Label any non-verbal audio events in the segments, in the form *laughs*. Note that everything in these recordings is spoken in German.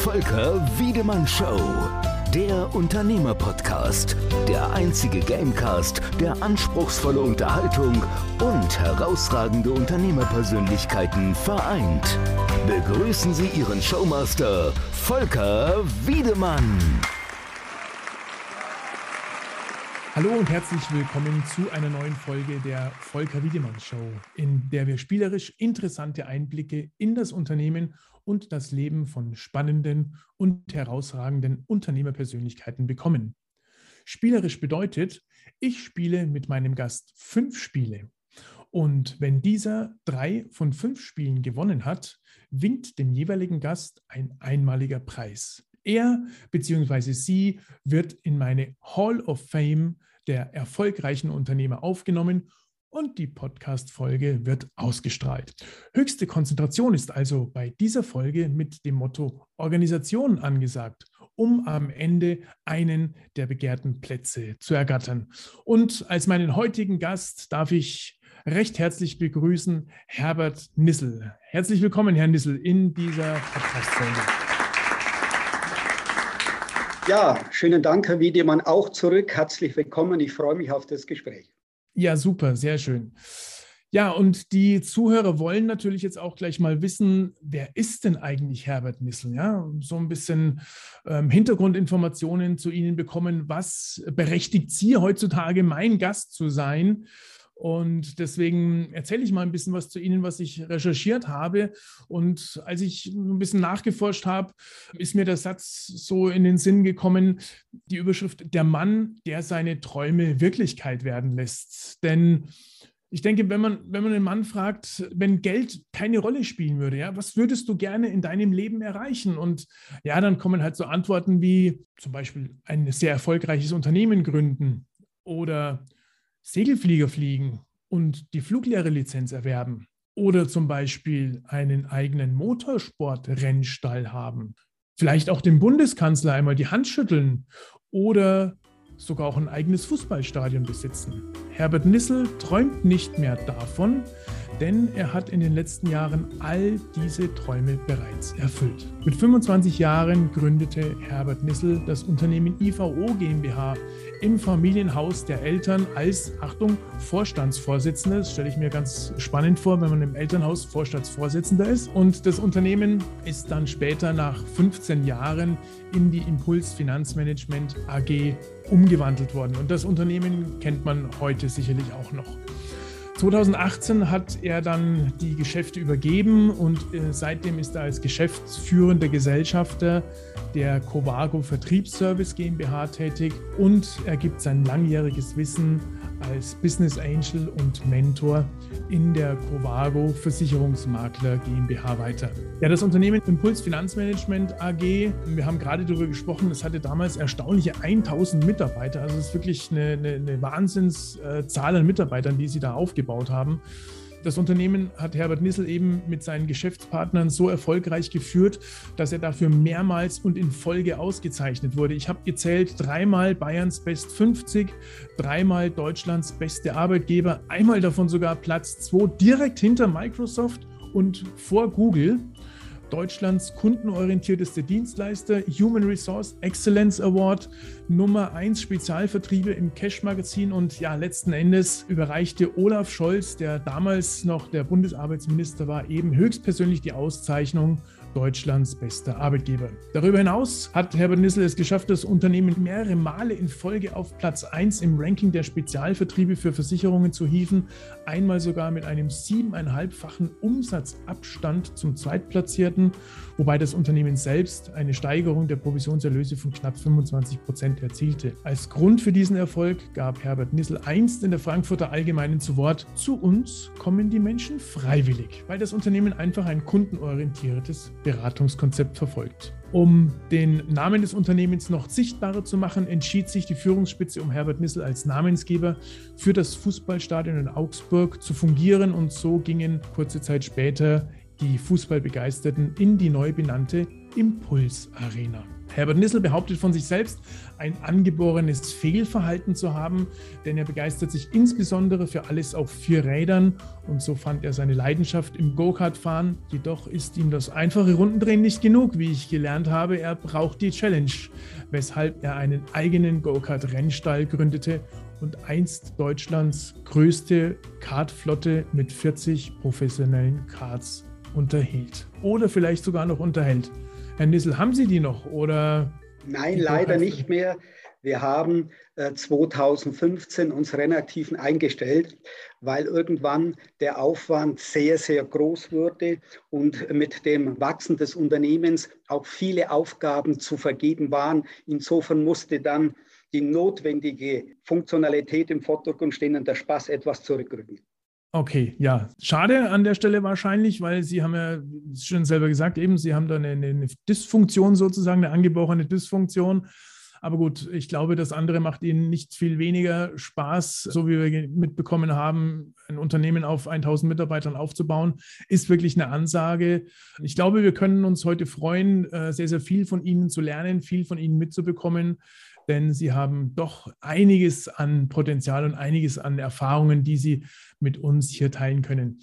Volker Wiedemann Show. Der Unternehmerpodcast. Der einzige Gamecast, der anspruchsvolle Unterhaltung und herausragende Unternehmerpersönlichkeiten vereint. Begrüßen Sie Ihren Showmaster, Volker Wiedemann. Hallo und herzlich willkommen zu einer neuen Folge der Volker Wiedemann Show, in der wir spielerisch interessante Einblicke in das Unternehmen und das Leben von spannenden und herausragenden Unternehmerpersönlichkeiten bekommen. Spielerisch bedeutet, ich spiele mit meinem Gast fünf Spiele. Und wenn dieser drei von fünf Spielen gewonnen hat, winkt dem jeweiligen Gast ein einmaliger Preis. Er bzw. sie wird in meine Hall of Fame der erfolgreichen Unternehmer aufgenommen und die Podcast-Folge wird ausgestrahlt. Höchste Konzentration ist also bei dieser Folge mit dem Motto Organisation angesagt, um am Ende einen der begehrten Plätze zu ergattern. Und als meinen heutigen Gast darf ich recht herzlich begrüßen Herbert Nissel. Herzlich willkommen, Herr Nissel, in dieser Podcast-Folge. Ja, schönen Dank, Herr Wiedemann, auch zurück. Herzlich willkommen. Ich freue mich auf das Gespräch. Ja, super, sehr schön. Ja, und die Zuhörer wollen natürlich jetzt auch gleich mal wissen, wer ist denn eigentlich Herbert Nissel? Ja, so ein bisschen ähm, Hintergrundinformationen zu Ihnen bekommen. Was berechtigt Sie heutzutage, mein Gast zu sein? Und deswegen erzähle ich mal ein bisschen was zu Ihnen, was ich recherchiert habe. Und als ich ein bisschen nachgeforscht habe, ist mir der Satz so in den Sinn gekommen, die Überschrift, der Mann, der seine Träume Wirklichkeit werden lässt. Denn ich denke, wenn man, wenn man einen Mann fragt, wenn Geld keine Rolle spielen würde, ja, was würdest du gerne in deinem Leben erreichen? Und ja, dann kommen halt so Antworten wie zum Beispiel ein sehr erfolgreiches Unternehmen gründen oder Segelflieger fliegen und die Fluglehrerlizenz erwerben oder zum Beispiel einen eigenen Motorsportrennstall haben, vielleicht auch dem Bundeskanzler einmal die Hand schütteln oder sogar auch ein eigenes Fußballstadion besitzen. Herbert Nissel träumt nicht mehr davon, denn er hat in den letzten Jahren all diese Träume bereits erfüllt. Mit 25 Jahren gründete Herbert Nissel das Unternehmen IVO GmbH im Familienhaus der Eltern als, Achtung, Vorstandsvorsitzender. Das stelle ich mir ganz spannend vor, wenn man im Elternhaus Vorstandsvorsitzender ist. Und das Unternehmen ist dann später nach 15 Jahren in die Impuls Finanzmanagement AG umgewandelt worden. Und das Unternehmen kennt man heute sicherlich auch noch. 2018 hat er dann die Geschäfte übergeben und äh, seitdem ist er als geschäftsführender Gesellschafter der Covago Vertriebsservice GmbH tätig und er gibt sein langjähriges Wissen als Business Angel und Mentor in der Covago Versicherungsmakler GmbH weiter. Ja, das Unternehmen Impuls Finanzmanagement AG, wir haben gerade darüber gesprochen, es hatte damals erstaunliche 1000 Mitarbeiter. Also es ist wirklich eine, eine, eine Wahnsinnszahl an Mitarbeitern, die sie da aufgebaut haben. Das Unternehmen hat Herbert Nissel eben mit seinen Geschäftspartnern so erfolgreich geführt, dass er dafür mehrmals und in Folge ausgezeichnet wurde. Ich habe gezählt, dreimal Bayerns Best 50, dreimal Deutschlands beste Arbeitgeber, einmal davon sogar Platz 2 direkt hinter Microsoft und vor Google. Deutschlands kundenorientierteste Dienstleister, Human Resource Excellence Award, Nummer 1 Spezialvertriebe im Cash-Magazin und ja, letzten Endes überreichte Olaf Scholz, der damals noch der Bundesarbeitsminister war, eben höchstpersönlich die Auszeichnung Deutschlands bester Arbeitgeber. Darüber hinaus hat Herbert Nissel es geschafft, das Unternehmen mehrere Male in Folge auf Platz 1 im Ranking der Spezialvertriebe für Versicherungen zu hieven, einmal sogar mit einem siebeneinhalbfachen Umsatzabstand zum Zweitplatzierten, wobei das Unternehmen selbst eine Steigerung der Provisionserlöse von knapp 25 Prozent erzielte. Als Grund für diesen Erfolg gab Herbert Nissel einst in der Frankfurter Allgemeinen zu Wort, zu uns kommen die Menschen freiwillig, weil das Unternehmen einfach ein kundenorientiertes Beratungskonzept verfolgt. Um den Namen des Unternehmens noch sichtbarer zu machen, entschied sich die Führungsspitze um Herbert Nissel als Namensgeber für das Fußballstadion in Augsburg zu fungieren und so gingen kurze Zeit später die Fußballbegeisterten in die neu benannte Impuls Arena. Herbert Nissel behauptet von sich selbst, ein angeborenes Fehlverhalten zu haben, denn er begeistert sich insbesondere für alles auf vier Rädern und so fand er seine Leidenschaft im Go-Kart-Fahren. Jedoch ist ihm das einfache Rundendrehen nicht genug, wie ich gelernt habe. Er braucht die Challenge, weshalb er einen eigenen Go-Kart-Rennstall gründete und einst Deutschlands größte Kartflotte mit 40 professionellen Karts unterhielt. Oder vielleicht sogar noch unterhält. Herr Nissel, haben Sie die noch oder? Nein, leider nicht mehr. Wir haben äh, 2015 uns Rennaktiven eingestellt, weil irgendwann der Aufwand sehr, sehr groß wurde und mit dem Wachsen des Unternehmens auch viele Aufgaben zu vergeben waren. Insofern musste dann die notwendige Funktionalität im Vordergrund stehen und der Spaß etwas zurückrücken. Okay, ja. Schade an der Stelle wahrscheinlich, weil Sie haben ja schon selber gesagt, eben, Sie haben da eine, eine Dysfunktion sozusagen, eine angeborene Dysfunktion. Aber gut, ich glaube, das andere macht Ihnen nicht viel weniger Spaß, so wie wir mitbekommen haben, ein Unternehmen auf 1000 Mitarbeitern aufzubauen, ist wirklich eine Ansage. Ich glaube, wir können uns heute freuen, äh, sehr, sehr viel von Ihnen zu lernen, viel von Ihnen mitzubekommen denn sie haben doch einiges an Potenzial und einiges an Erfahrungen, die sie mit uns hier teilen können.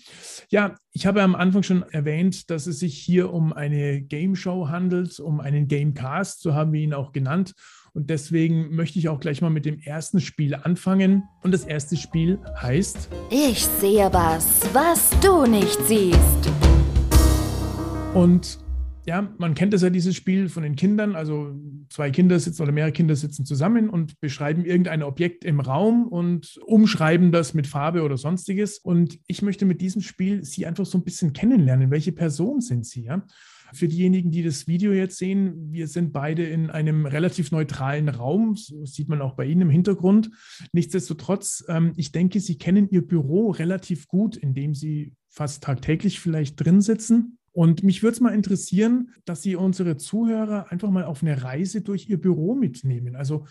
Ja, ich habe am Anfang schon erwähnt, dass es sich hier um eine Game Show handelt, um einen Gamecast, so haben wir ihn auch genannt. Und deswegen möchte ich auch gleich mal mit dem ersten Spiel anfangen. Und das erste Spiel heißt Ich sehe was, was du nicht siehst. Und ja, man kennt das ja, dieses Spiel von den Kindern. Also zwei Kinder sitzen oder mehrere Kinder sitzen zusammen und beschreiben irgendein Objekt im Raum und umschreiben das mit Farbe oder sonstiges. Und ich möchte mit diesem Spiel Sie einfach so ein bisschen kennenlernen. Welche Person sind Sie? Ja? Für diejenigen, die das Video jetzt sehen, wir sind beide in einem relativ neutralen Raum. Das sieht man auch bei Ihnen im Hintergrund. Nichtsdestotrotz, ähm, ich denke, Sie kennen Ihr Büro relativ gut, indem Sie fast tagtäglich vielleicht drin sitzen. Und mich würde es mal interessieren, dass Sie unsere Zuhörer einfach mal auf eine Reise durch Ihr Büro mitnehmen. Also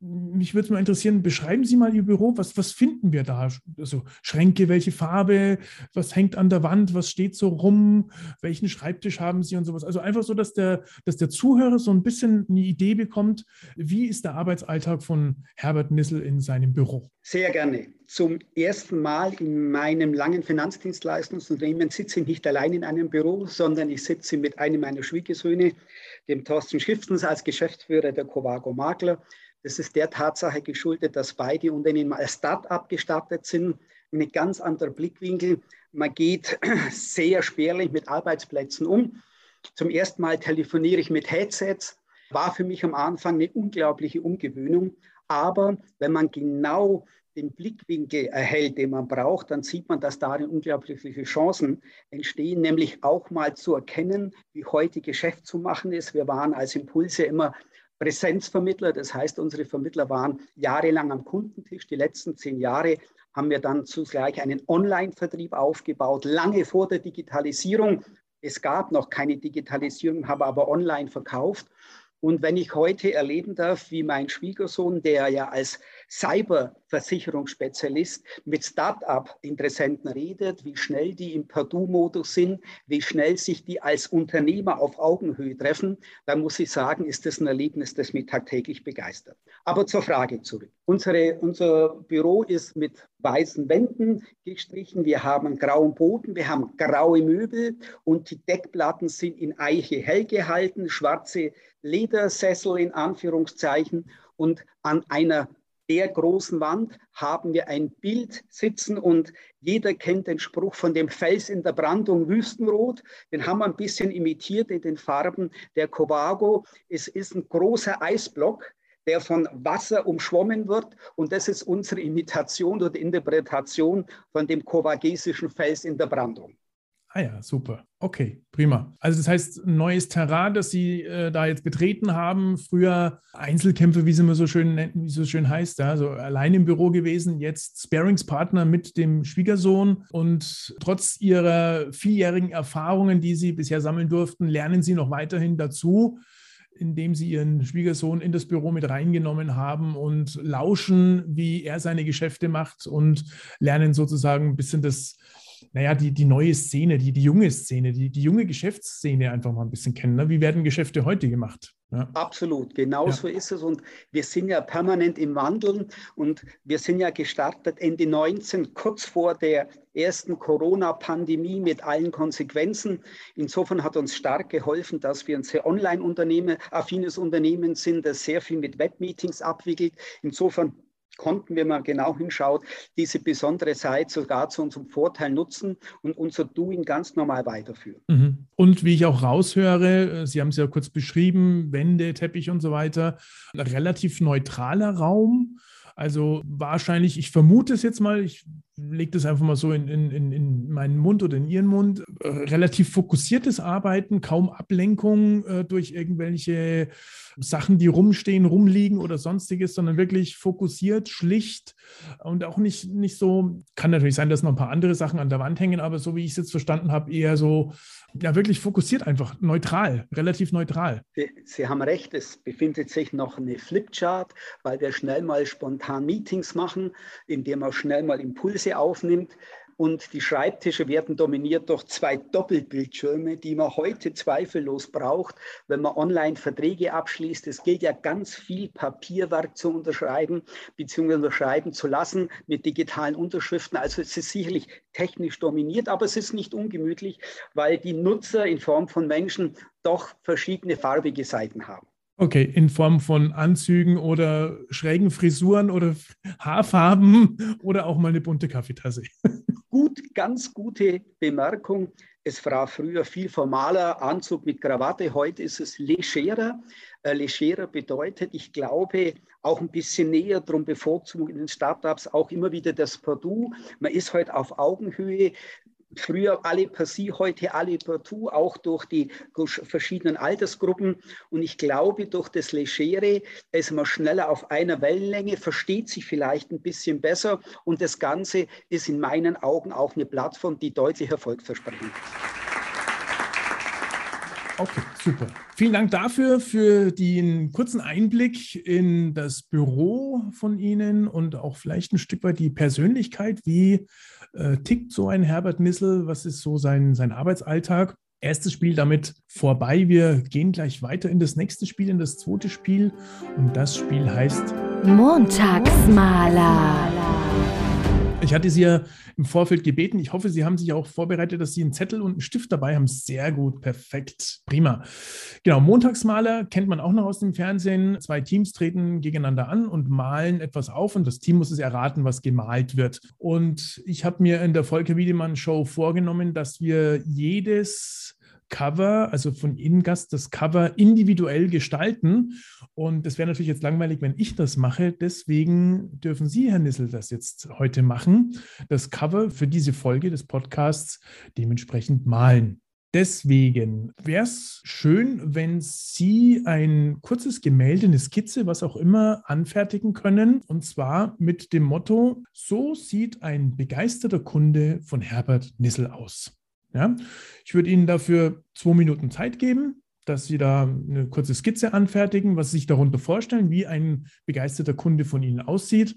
mich würde es mal interessieren, beschreiben Sie mal Ihr Büro. Was, was finden wir da? Also Schränke, welche Farbe, was hängt an der Wand, was steht so rum, welchen Schreibtisch haben Sie und sowas. Also einfach so, dass der, dass der Zuhörer so ein bisschen eine Idee bekommt, wie ist der Arbeitsalltag von Herbert Nissel in seinem Büro. Sehr gerne. Zum ersten Mal in meinem langen Finanzdienstleistungsunternehmen sitze ich nicht allein in einem Büro, sondern ich sitze mit einem meiner Schwiegersöhne, dem Thorsten Schiftens, als Geschäftsführer der Covago Makler. Das ist der Tatsache geschuldet, dass beide Unternehmen als Start-up gestartet sind. Ein ganz anderer Blickwinkel. Man geht *clears throat* sehr spärlich mit Arbeitsplätzen um. Zum ersten Mal telefoniere ich mit Headsets. War für mich am Anfang eine unglaubliche Umgewöhnung. Aber wenn man genau den Blickwinkel erhält, den man braucht, dann sieht man, dass darin unglaubliche Chancen entstehen, nämlich auch mal zu erkennen, wie heute Geschäft zu machen ist. Wir waren als Impulse immer Präsenzvermittler, das heißt, unsere Vermittler waren jahrelang am Kundentisch. Die letzten zehn Jahre haben wir dann zugleich einen Online-Vertrieb aufgebaut, lange vor der Digitalisierung. Es gab noch keine Digitalisierung, habe aber online verkauft. Und wenn ich heute erleben darf, wie mein Schwiegersohn, der ja als Cyberversicherungsspezialist mit Start-up-Interessenten redet, wie schnell die im Purdue-Modus sind, wie schnell sich die als Unternehmer auf Augenhöhe treffen, dann muss ich sagen, ist das ein Erlebnis, das mich tagtäglich begeistert. Aber zur Frage zurück. Unsere, unser Büro ist mit weißen Wänden gestrichen. Wir haben einen grauen Boden, wir haben graue Möbel und die Deckplatten sind in Eiche hell gehalten, schwarze Ledersessel in Anführungszeichen und an einer der großen Wand haben wir ein Bild sitzen und jeder kennt den Spruch von dem Fels in der Brandung Wüstenrot. Den haben wir ein bisschen imitiert in den Farben der Covago. Es ist ein großer Eisblock, der von Wasser umschwommen wird und das ist unsere Imitation oder Interpretation von dem kovagesischen Fels in der Brandung. Ah ja, super. Okay, prima. Also das heißt, neues Terrain, das Sie äh, da jetzt betreten haben. Früher Einzelkämpfe, wie es immer so schön, wie es so schön heißt, ja, also allein im Büro gewesen, jetzt Sparingspartner mit dem Schwiegersohn. Und trotz Ihrer vieljährigen Erfahrungen, die Sie bisher sammeln durften, lernen Sie noch weiterhin dazu indem sie ihren Schwiegersohn in das Büro mit reingenommen haben und lauschen, wie er seine Geschäfte macht und lernen sozusagen ein bisschen das, naja, die, die neue Szene, die, die junge Szene, die, die junge Geschäftsszene einfach mal ein bisschen kennen. Ne? Wie werden Geschäfte heute gemacht? Ja. Absolut, genau ja. so ist es. Und wir sind ja permanent im Wandel und wir sind ja gestartet Ende 19, kurz vor der ersten Corona-Pandemie mit allen Konsequenzen. Insofern hat uns stark geholfen, dass wir ein sehr online-Unternehmen, affines Unternehmen sind, das sehr viel mit Webmeetings abwickelt. Insofern konnten wir mal genau hinschauen, diese besondere Zeit sogar zu unserem Vorteil nutzen und unser Doing ganz normal weiterführen. Mhm. Und wie ich auch raushöre, äh, Sie haben es ja kurz beschrieben, Wände, Teppich und so weiter, relativ neutraler Raum. Also wahrscheinlich, ich vermute es jetzt mal, ich lege das einfach mal so in, in, in meinen Mund oder in Ihren Mund, äh, relativ fokussiertes Arbeiten, kaum Ablenkung äh, durch irgendwelche Sachen, die rumstehen, rumliegen oder sonstiges, sondern wirklich fokussiert, schlicht und auch nicht, nicht so, kann natürlich sein, dass noch ein paar andere Sachen an der Wand hängen, aber so wie ich es jetzt verstanden habe, eher so, ja, wirklich fokussiert einfach, neutral, relativ neutral. Sie, Sie haben recht, es befindet sich noch eine Flipchart, weil wir schnell mal spontan Meetings machen, indem man schnell mal Impulse aufnimmt und die Schreibtische werden dominiert durch zwei Doppelbildschirme, die man heute zweifellos braucht, wenn man online Verträge abschließt. Es gilt ja ganz viel Papierwerk zu unterschreiben bzw. unterschreiben zu lassen mit digitalen Unterschriften. Also es ist sicherlich technisch dominiert, aber es ist nicht ungemütlich, weil die Nutzer in Form von Menschen doch verschiedene farbige Seiten haben. Okay, in Form von Anzügen oder schrägen Frisuren oder Haarfarben *laughs* oder auch mal eine bunte Kaffeetasse. *laughs* Gut, ganz gute Bemerkung. Es war früher viel formaler Anzug mit Krawatte, heute ist es legerer. Äh, legerer bedeutet, ich glaube, auch ein bisschen näher, darum bevorzugen in den Startups auch immer wieder das Purdue. Man ist heute auf Augenhöhe früher alle per sie, heute alle per tu, auch durch die verschiedenen Altersgruppen. Und ich glaube, durch das Legere ist man schneller auf einer Wellenlänge, versteht sich vielleicht ein bisschen besser. Und das Ganze ist in meinen Augen auch eine Plattform, die deutlich erfolgsversprechend ist. Okay, super. Vielen Dank dafür, für den kurzen Einblick in das Büro von Ihnen und auch vielleicht ein Stück weit die Persönlichkeit. Wie äh, tickt so ein Herbert Nissel? Was ist so sein, sein Arbeitsalltag? Erstes Spiel damit vorbei. Wir gehen gleich weiter in das nächste Spiel, in das zweite Spiel. Und das Spiel heißt Montagsmaler. Ich hatte Sie ja im Vorfeld gebeten. Ich hoffe, Sie haben sich auch vorbereitet, dass Sie einen Zettel und einen Stift dabei haben. Sehr gut, perfekt, prima. Genau, Montagsmaler kennt man auch noch aus dem Fernsehen. Zwei Teams treten gegeneinander an und malen etwas auf und das Team muss es erraten, was gemalt wird. Und ich habe mir in der Volker Wiedemann Show vorgenommen, dass wir jedes Cover, also von Innengast, das Cover individuell gestalten. Und das wäre natürlich jetzt langweilig, wenn ich das mache. Deswegen dürfen Sie, Herr Nissel, das jetzt heute machen. Das Cover für diese Folge des Podcasts dementsprechend malen. Deswegen wäre es schön, wenn Sie ein kurzes Gemälde, eine Skizze, was auch immer, anfertigen können. Und zwar mit dem Motto, so sieht ein begeisterter Kunde von Herbert Nissel aus. Ja? Ich würde Ihnen dafür zwei Minuten Zeit geben, dass Sie da eine kurze Skizze anfertigen, was Sie sich darunter vorstellen, wie ein begeisterter Kunde von Ihnen aussieht.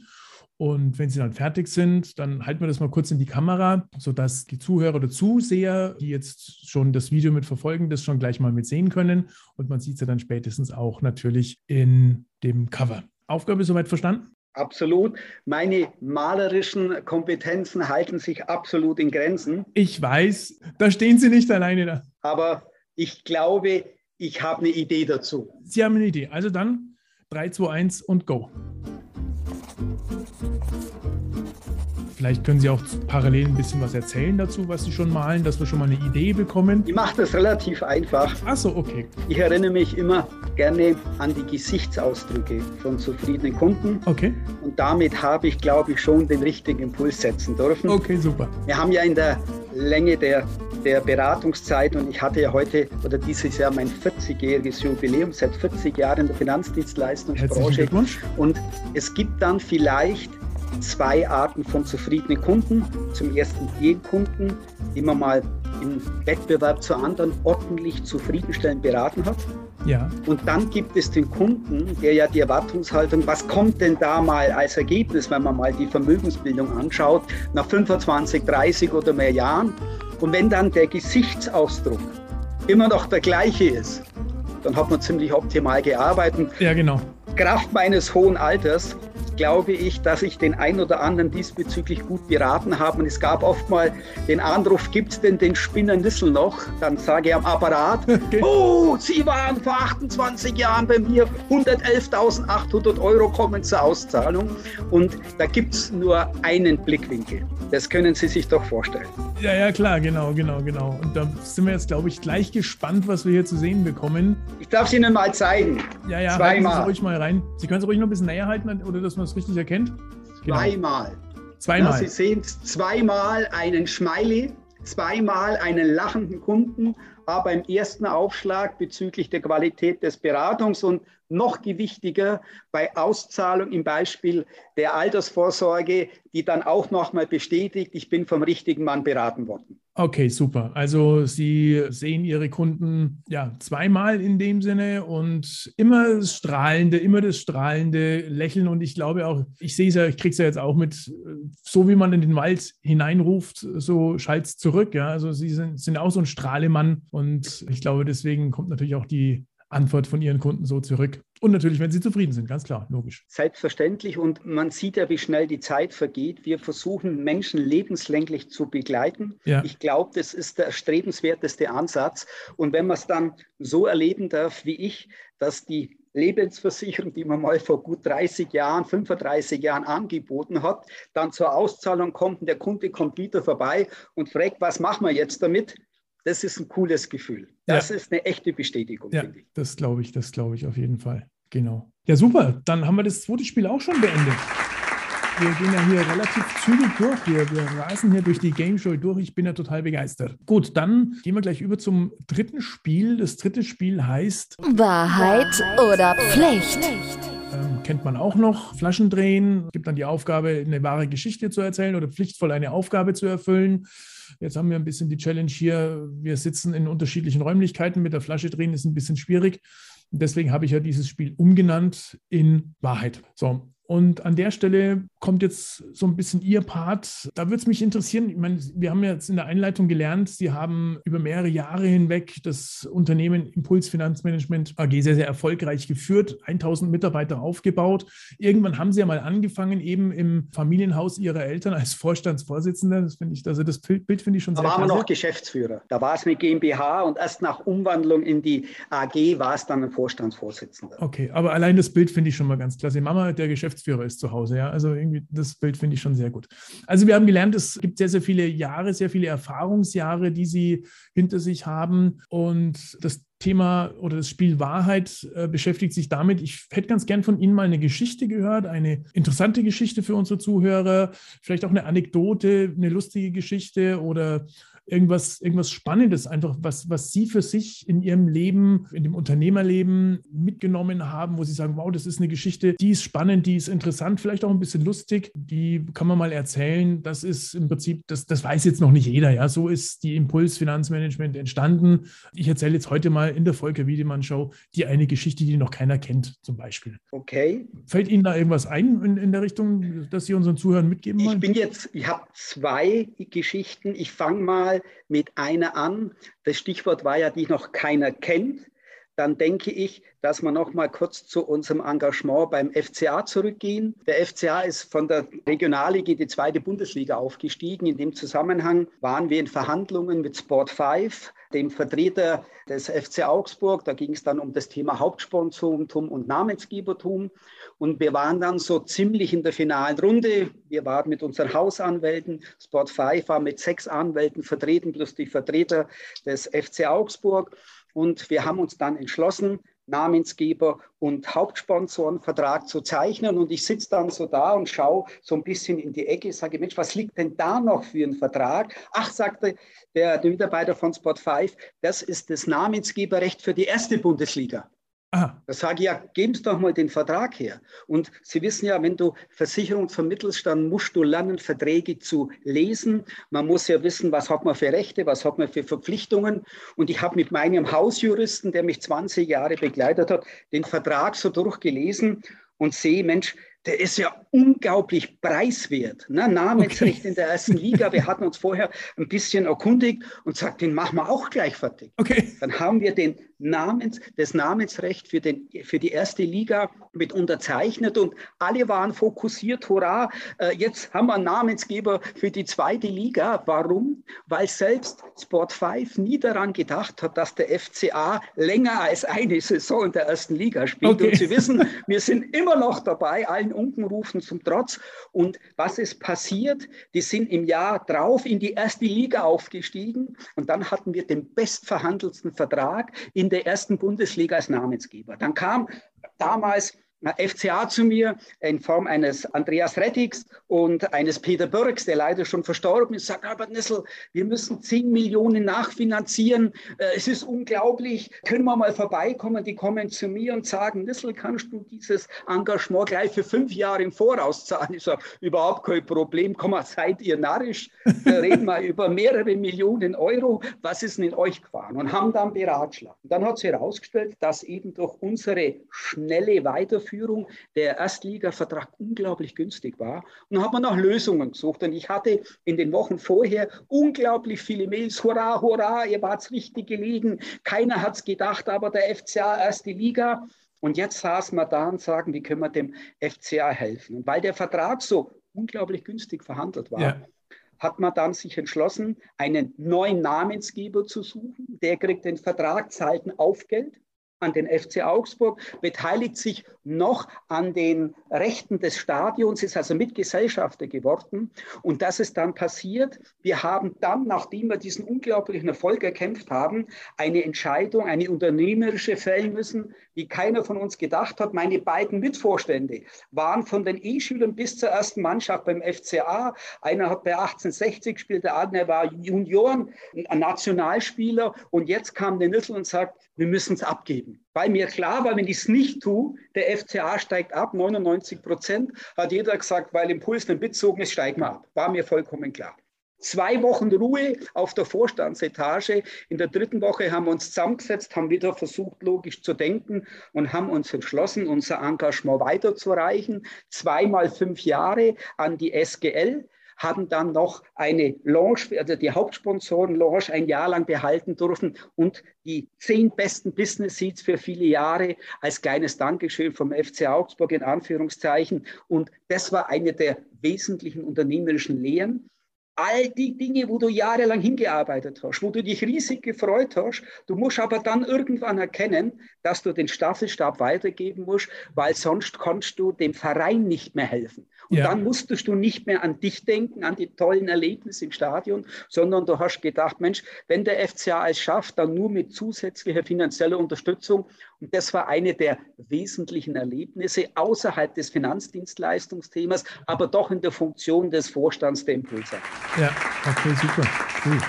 Und wenn Sie dann fertig sind, dann halten wir das mal kurz in die Kamera, sodass die Zuhörer oder Zuseher, die jetzt schon das Video mitverfolgen, das schon gleich mal mitsehen können. Und man sieht es ja dann spätestens auch natürlich in dem Cover. Aufgabe soweit verstanden? Absolut. Meine malerischen Kompetenzen halten sich absolut in Grenzen. Ich weiß, da stehen Sie nicht alleine da. Aber ich glaube, ich habe eine Idee dazu. Sie haben eine Idee. Also dann 3, 2, 1 und go. Vielleicht können Sie auch parallel ein bisschen was erzählen dazu, was Sie schon malen, dass wir schon mal eine Idee bekommen. Ich mache das relativ einfach. Ach so, okay. Ich erinnere mich immer gerne an die Gesichtsausdrücke von zufriedenen Kunden. Okay. Und damit habe ich, glaube ich, schon den richtigen Impuls setzen dürfen. Okay, super. Wir haben ja in der Länge der, der Beratungszeit und ich hatte ja heute oder dieses Jahr mein 40-jähriges Jubiläum, seit 40 Jahren in der Finanzdienstleistungsbranche. Herzlichen Glückwunsch. Und es gibt dann vielleicht zwei Arten von zufriedenen Kunden. Zum ersten den Kunden, den man mal im Wettbewerb zu anderen ordentlich zufriedenstellend beraten hat. Ja. Und dann gibt es den Kunden, der ja die Erwartungshaltung, was kommt denn da mal als Ergebnis, wenn man mal die Vermögensbildung anschaut, nach 25, 30 oder mehr Jahren. Und wenn dann der Gesichtsausdruck immer noch der gleiche ist, dann hat man ziemlich optimal gearbeitet. Ja, genau. Kraft meines hohen Alters glaube ich, dass ich den einen oder anderen diesbezüglich gut beraten habe. Und es gab oft mal den Anruf, gibt es denn den Spinner Nissel noch? Dann sage ich am Apparat, *laughs* okay. oh, Sie waren vor 28 Jahren bei mir, 111.800 Euro kommen zur Auszahlung. Und da gibt es nur einen Blickwinkel. Das können Sie sich doch vorstellen. Ja, ja, klar, genau, genau, genau. Und da sind wir jetzt, glaube ich, gleich gespannt, was wir hier zu sehen bekommen. Ich darf es Ihnen mal zeigen. Ja, ja, Zweimal. Sie ruhig mal rein. Sie können es ruhig noch ein bisschen näher halten, oder dass man es richtig erkennt. Genau. Zweimal. Zweimal. Ja, Sie sehen zweimal einen Smiley, zweimal einen lachenden Kunden, aber im ersten Aufschlag bezüglich der Qualität des Beratungs und noch gewichtiger bei Auszahlung im Beispiel der Altersvorsorge, die dann auch nochmal bestätigt, ich bin vom richtigen Mann beraten worden. Okay, super. Also Sie sehen Ihre Kunden ja zweimal in dem Sinne und immer das strahlende, immer das strahlende Lächeln. Und ich glaube auch, ich sehe es ja, ich kriege es ja jetzt auch mit, so wie man in den Wald hineinruft, so schallt es zurück. Ja, also Sie sind, sind auch so ein Strahlemann und ich glaube, deswegen kommt natürlich auch die Antwort von Ihren Kunden so zurück. Und natürlich, wenn sie zufrieden sind, ganz klar, logisch. Selbstverständlich. Und man sieht ja, wie schnell die Zeit vergeht. Wir versuchen, Menschen lebenslänglich zu begleiten. Ja. Ich glaube, das ist der erstrebenswerteste Ansatz. Und wenn man es dann so erleben darf wie ich, dass die Lebensversicherung, die man mal vor gut 30 Jahren, 35 Jahren angeboten hat, dann zur Auszahlung kommt und der Kunde kommt wieder vorbei und fragt, was machen wir jetzt damit? Das ist ein cooles Gefühl. Das ja. ist eine echte Bestätigung, ja, finde ich. Das glaube ich, das glaube ich auf jeden Fall. Genau. Ja, super. Dann haben wir das zweite Spiel auch schon beendet. Wir gehen ja hier relativ zügig durch. Wir, wir rasen hier durch die Game Show durch. Ich bin ja total begeistert. Gut, dann gehen wir gleich über zum dritten Spiel. Das dritte Spiel heißt Wahrheit, Wahrheit oder Pflicht. Ähm, kennt man auch noch. Flaschen drehen. Es gibt dann die Aufgabe, eine wahre Geschichte zu erzählen oder pflichtvoll eine Aufgabe zu erfüllen. Jetzt haben wir ein bisschen die Challenge hier. Wir sitzen in unterschiedlichen Räumlichkeiten. Mit der Flasche drehen ist ein bisschen schwierig. Deswegen habe ich ja dieses Spiel umgenannt in Wahrheit. So, und an der Stelle kommt jetzt so ein bisschen Ihr Part. Da würde es mich interessieren, ich meine, wir haben jetzt in der Einleitung gelernt, Sie haben über mehrere Jahre hinweg das Unternehmen Impuls Finanzmanagement AG sehr, sehr erfolgreich geführt, 1000 Mitarbeiter aufgebaut. Irgendwann haben Sie ja mal angefangen, eben im Familienhaus Ihrer Eltern als Vorstandsvorsitzender. Das finde ich, also das Bild finde ich schon da sehr Da waren wir noch Geschäftsführer. Da war es mit GmbH und erst nach Umwandlung in die AG war es dann ein Vorstandsvorsitzender. Okay, aber allein das Bild finde ich schon mal ganz klasse. Mama, der Geschäftsführer Geschäftsführer ist zu Hause. Ja? Also irgendwie das Bild finde ich schon sehr gut. Also wir haben gelernt, es gibt sehr, sehr viele Jahre, sehr viele Erfahrungsjahre, die Sie hinter sich haben. Und das Thema oder das Spiel Wahrheit äh, beschäftigt sich damit. Ich hätte ganz gern von Ihnen mal eine Geschichte gehört, eine interessante Geschichte für unsere Zuhörer, vielleicht auch eine Anekdote, eine lustige Geschichte oder irgendwas, irgendwas Spannendes, einfach was, was Sie für sich in Ihrem Leben, in dem Unternehmerleben mitgenommen haben, wo Sie sagen, wow, das ist eine Geschichte, die ist spannend, die ist interessant, vielleicht auch ein bisschen lustig, die kann man mal erzählen. Das ist im Prinzip, das, das weiß jetzt noch nicht jeder, ja. So ist die Impuls Finanzmanagement entstanden. Ich erzähle jetzt heute mal in der Volker Wiedemann Show die eine Geschichte, die noch keiner kennt, zum Beispiel. Okay. Fällt Ihnen da irgendwas ein in, in der Richtung, dass Sie unseren Zuhörern mitgeben wollen? Ich bin jetzt, ich habe zwei Geschichten. Ich fange mal mal mit einer an. Das Stichwort war ja, die noch keiner kennt. Dann denke ich, dass wir noch mal kurz zu unserem Engagement beim FCA zurückgehen. Der FCA ist von der Regionalliga in die zweite Bundesliga aufgestiegen. In dem Zusammenhang waren wir in Verhandlungen mit Sport 5, dem Vertreter des FC Augsburg. Da ging es dann um das Thema Hauptsponsorentum und Namensgebertum. Und wir waren dann so ziemlich in der finalen Runde. Wir waren mit unseren Hausanwälten, Sport 5 war mit sechs Anwälten vertreten, plus die Vertreter des FC Augsburg. Und wir haben uns dann entschlossen, Namensgeber und Hauptsponsorenvertrag zu zeichnen. Und ich sitze dann so da und schaue so ein bisschen in die Ecke, sage, Mensch, was liegt denn da noch für ein Vertrag? Ach, sagte der, der Mitarbeiter von Spot 5, das ist das Namensgeberrecht für die erste Bundesliga. Aha. Da sage ich ja, geben Sie doch mal den Vertrag her. Und Sie wissen ja, wenn du Versicherung vermittelst, dann musst du lernen, Verträge zu lesen. Man muss ja wissen, was hat man für Rechte, was hat man für Verpflichtungen. Und ich habe mit meinem Hausjuristen, der mich 20 Jahre begleitet hat, den Vertrag so durchgelesen und sehe, Mensch, der ist ja unglaublich preiswert. Ne? Namensrecht okay. in der ersten Liga. Wir hatten uns vorher ein bisschen erkundigt und sagt, den machen wir auch gleich fertig. Okay. Dann haben wir den Namens, das Namensrecht für, den, für die erste Liga mit unterzeichnet und alle waren fokussiert, hurra, äh, jetzt haben wir einen Namensgeber für die zweite Liga. Warum? Weil selbst Sport 5 nie daran gedacht hat, dass der FCA länger als eine Saison in der ersten Liga spielt. Okay. Und Sie wissen, wir sind immer noch dabei, allen Unkenrufen zum Trotz. Und was ist passiert? Die sind im Jahr drauf in die erste Liga aufgestiegen und dann hatten wir den bestverhandelsten Vertrag in der ersten Bundesliga als Namensgeber. Dann kam damals FCA zu mir in Form eines Andreas Rettigs und eines Peter Birks, der leider schon verstorben ist, sagt, Albert Nissel, wir müssen 10 Millionen nachfinanzieren. Äh, es ist unglaublich. Können wir mal vorbeikommen? Die kommen zu mir und sagen, Nissel, kannst du dieses Engagement gleich für fünf Jahre im Voraus zahlen? Ich sage, überhaupt kein Problem. Komm mal, seid ihr narrisch? Wir *laughs* reden mal über mehrere Millionen Euro. Was ist denn in euch gefahren? Und haben dann beratschlagt. Dann hat sich herausgestellt, dass eben durch unsere schnelle Weiterführung Führung der Erstliga-Vertrag unglaublich günstig war. Und dann hat man nach Lösungen gesucht. Und ich hatte in den Wochen vorher unglaublich viele Mails. Hurra, hurra, ihr wart richtig gelegen. Keiner hat es gedacht, aber der FCA erste Liga. Und jetzt saßen wir da und sagen, wie können wir dem FCA helfen? Und weil der Vertrag so unglaublich günstig verhandelt war, ja hat man dann sich entschlossen, einen neuen Namensgeber zu suchen. Der kriegt den Vertrag, zahlt ein Aufgeld an den FC Augsburg, beteiligt sich noch an den Rechten des Stadions, ist also Mitgesellschafter geworden. Und das ist dann passiert. Wir haben dann, nachdem wir diesen unglaublichen Erfolg erkämpft haben, eine Entscheidung, eine unternehmerische fällen müssen, wie keiner von uns gedacht hat. Meine beiden Mitvorstände waren von den E-Schülern bis zur ersten Mannschaft beim FCA. Einer hat bei 1860 gespielt, der andere war Junioren, ein Nationalspieler. Und jetzt kam der Nüssel und sagt, wir müssen es abgeben. Weil mir klar war, wenn ich es nicht tue, der FCA steigt ab, 99 Prozent, hat jeder gesagt, weil Impuls den Bitzogen ist, steigen wir ab. War mir vollkommen klar. Zwei Wochen Ruhe auf der Vorstandsetage. In der dritten Woche haben wir uns zusammengesetzt, haben wieder versucht, logisch zu denken und haben uns entschlossen, unser Engagement weiterzureichen. Zweimal fünf Jahre an die SGL haben dann noch eine Lounge, also die Hauptsponsoren-Lounge ein Jahr lang behalten dürfen und die zehn besten Business Seats für viele Jahre als kleines Dankeschön vom FC Augsburg in Anführungszeichen. Und das war eine der wesentlichen unternehmerischen Lehren all die Dinge, wo du jahrelang hingearbeitet hast, wo du dich riesig gefreut hast. Du musst aber dann irgendwann erkennen, dass du den Staffelstab weitergeben musst, weil sonst kannst du dem Verein nicht mehr helfen. Und ja. dann musstest du nicht mehr an dich denken, an die tollen Erlebnisse im Stadion, sondern du hast gedacht, Mensch, wenn der FCA es schafft, dann nur mit zusätzlicher finanzieller Unterstützung. Und das war eine der wesentlichen Erlebnisse außerhalb des Finanzdienstleistungsthemas, aber doch in der Funktion des Vorstands der Impulse. Ja, okay, super. Cool.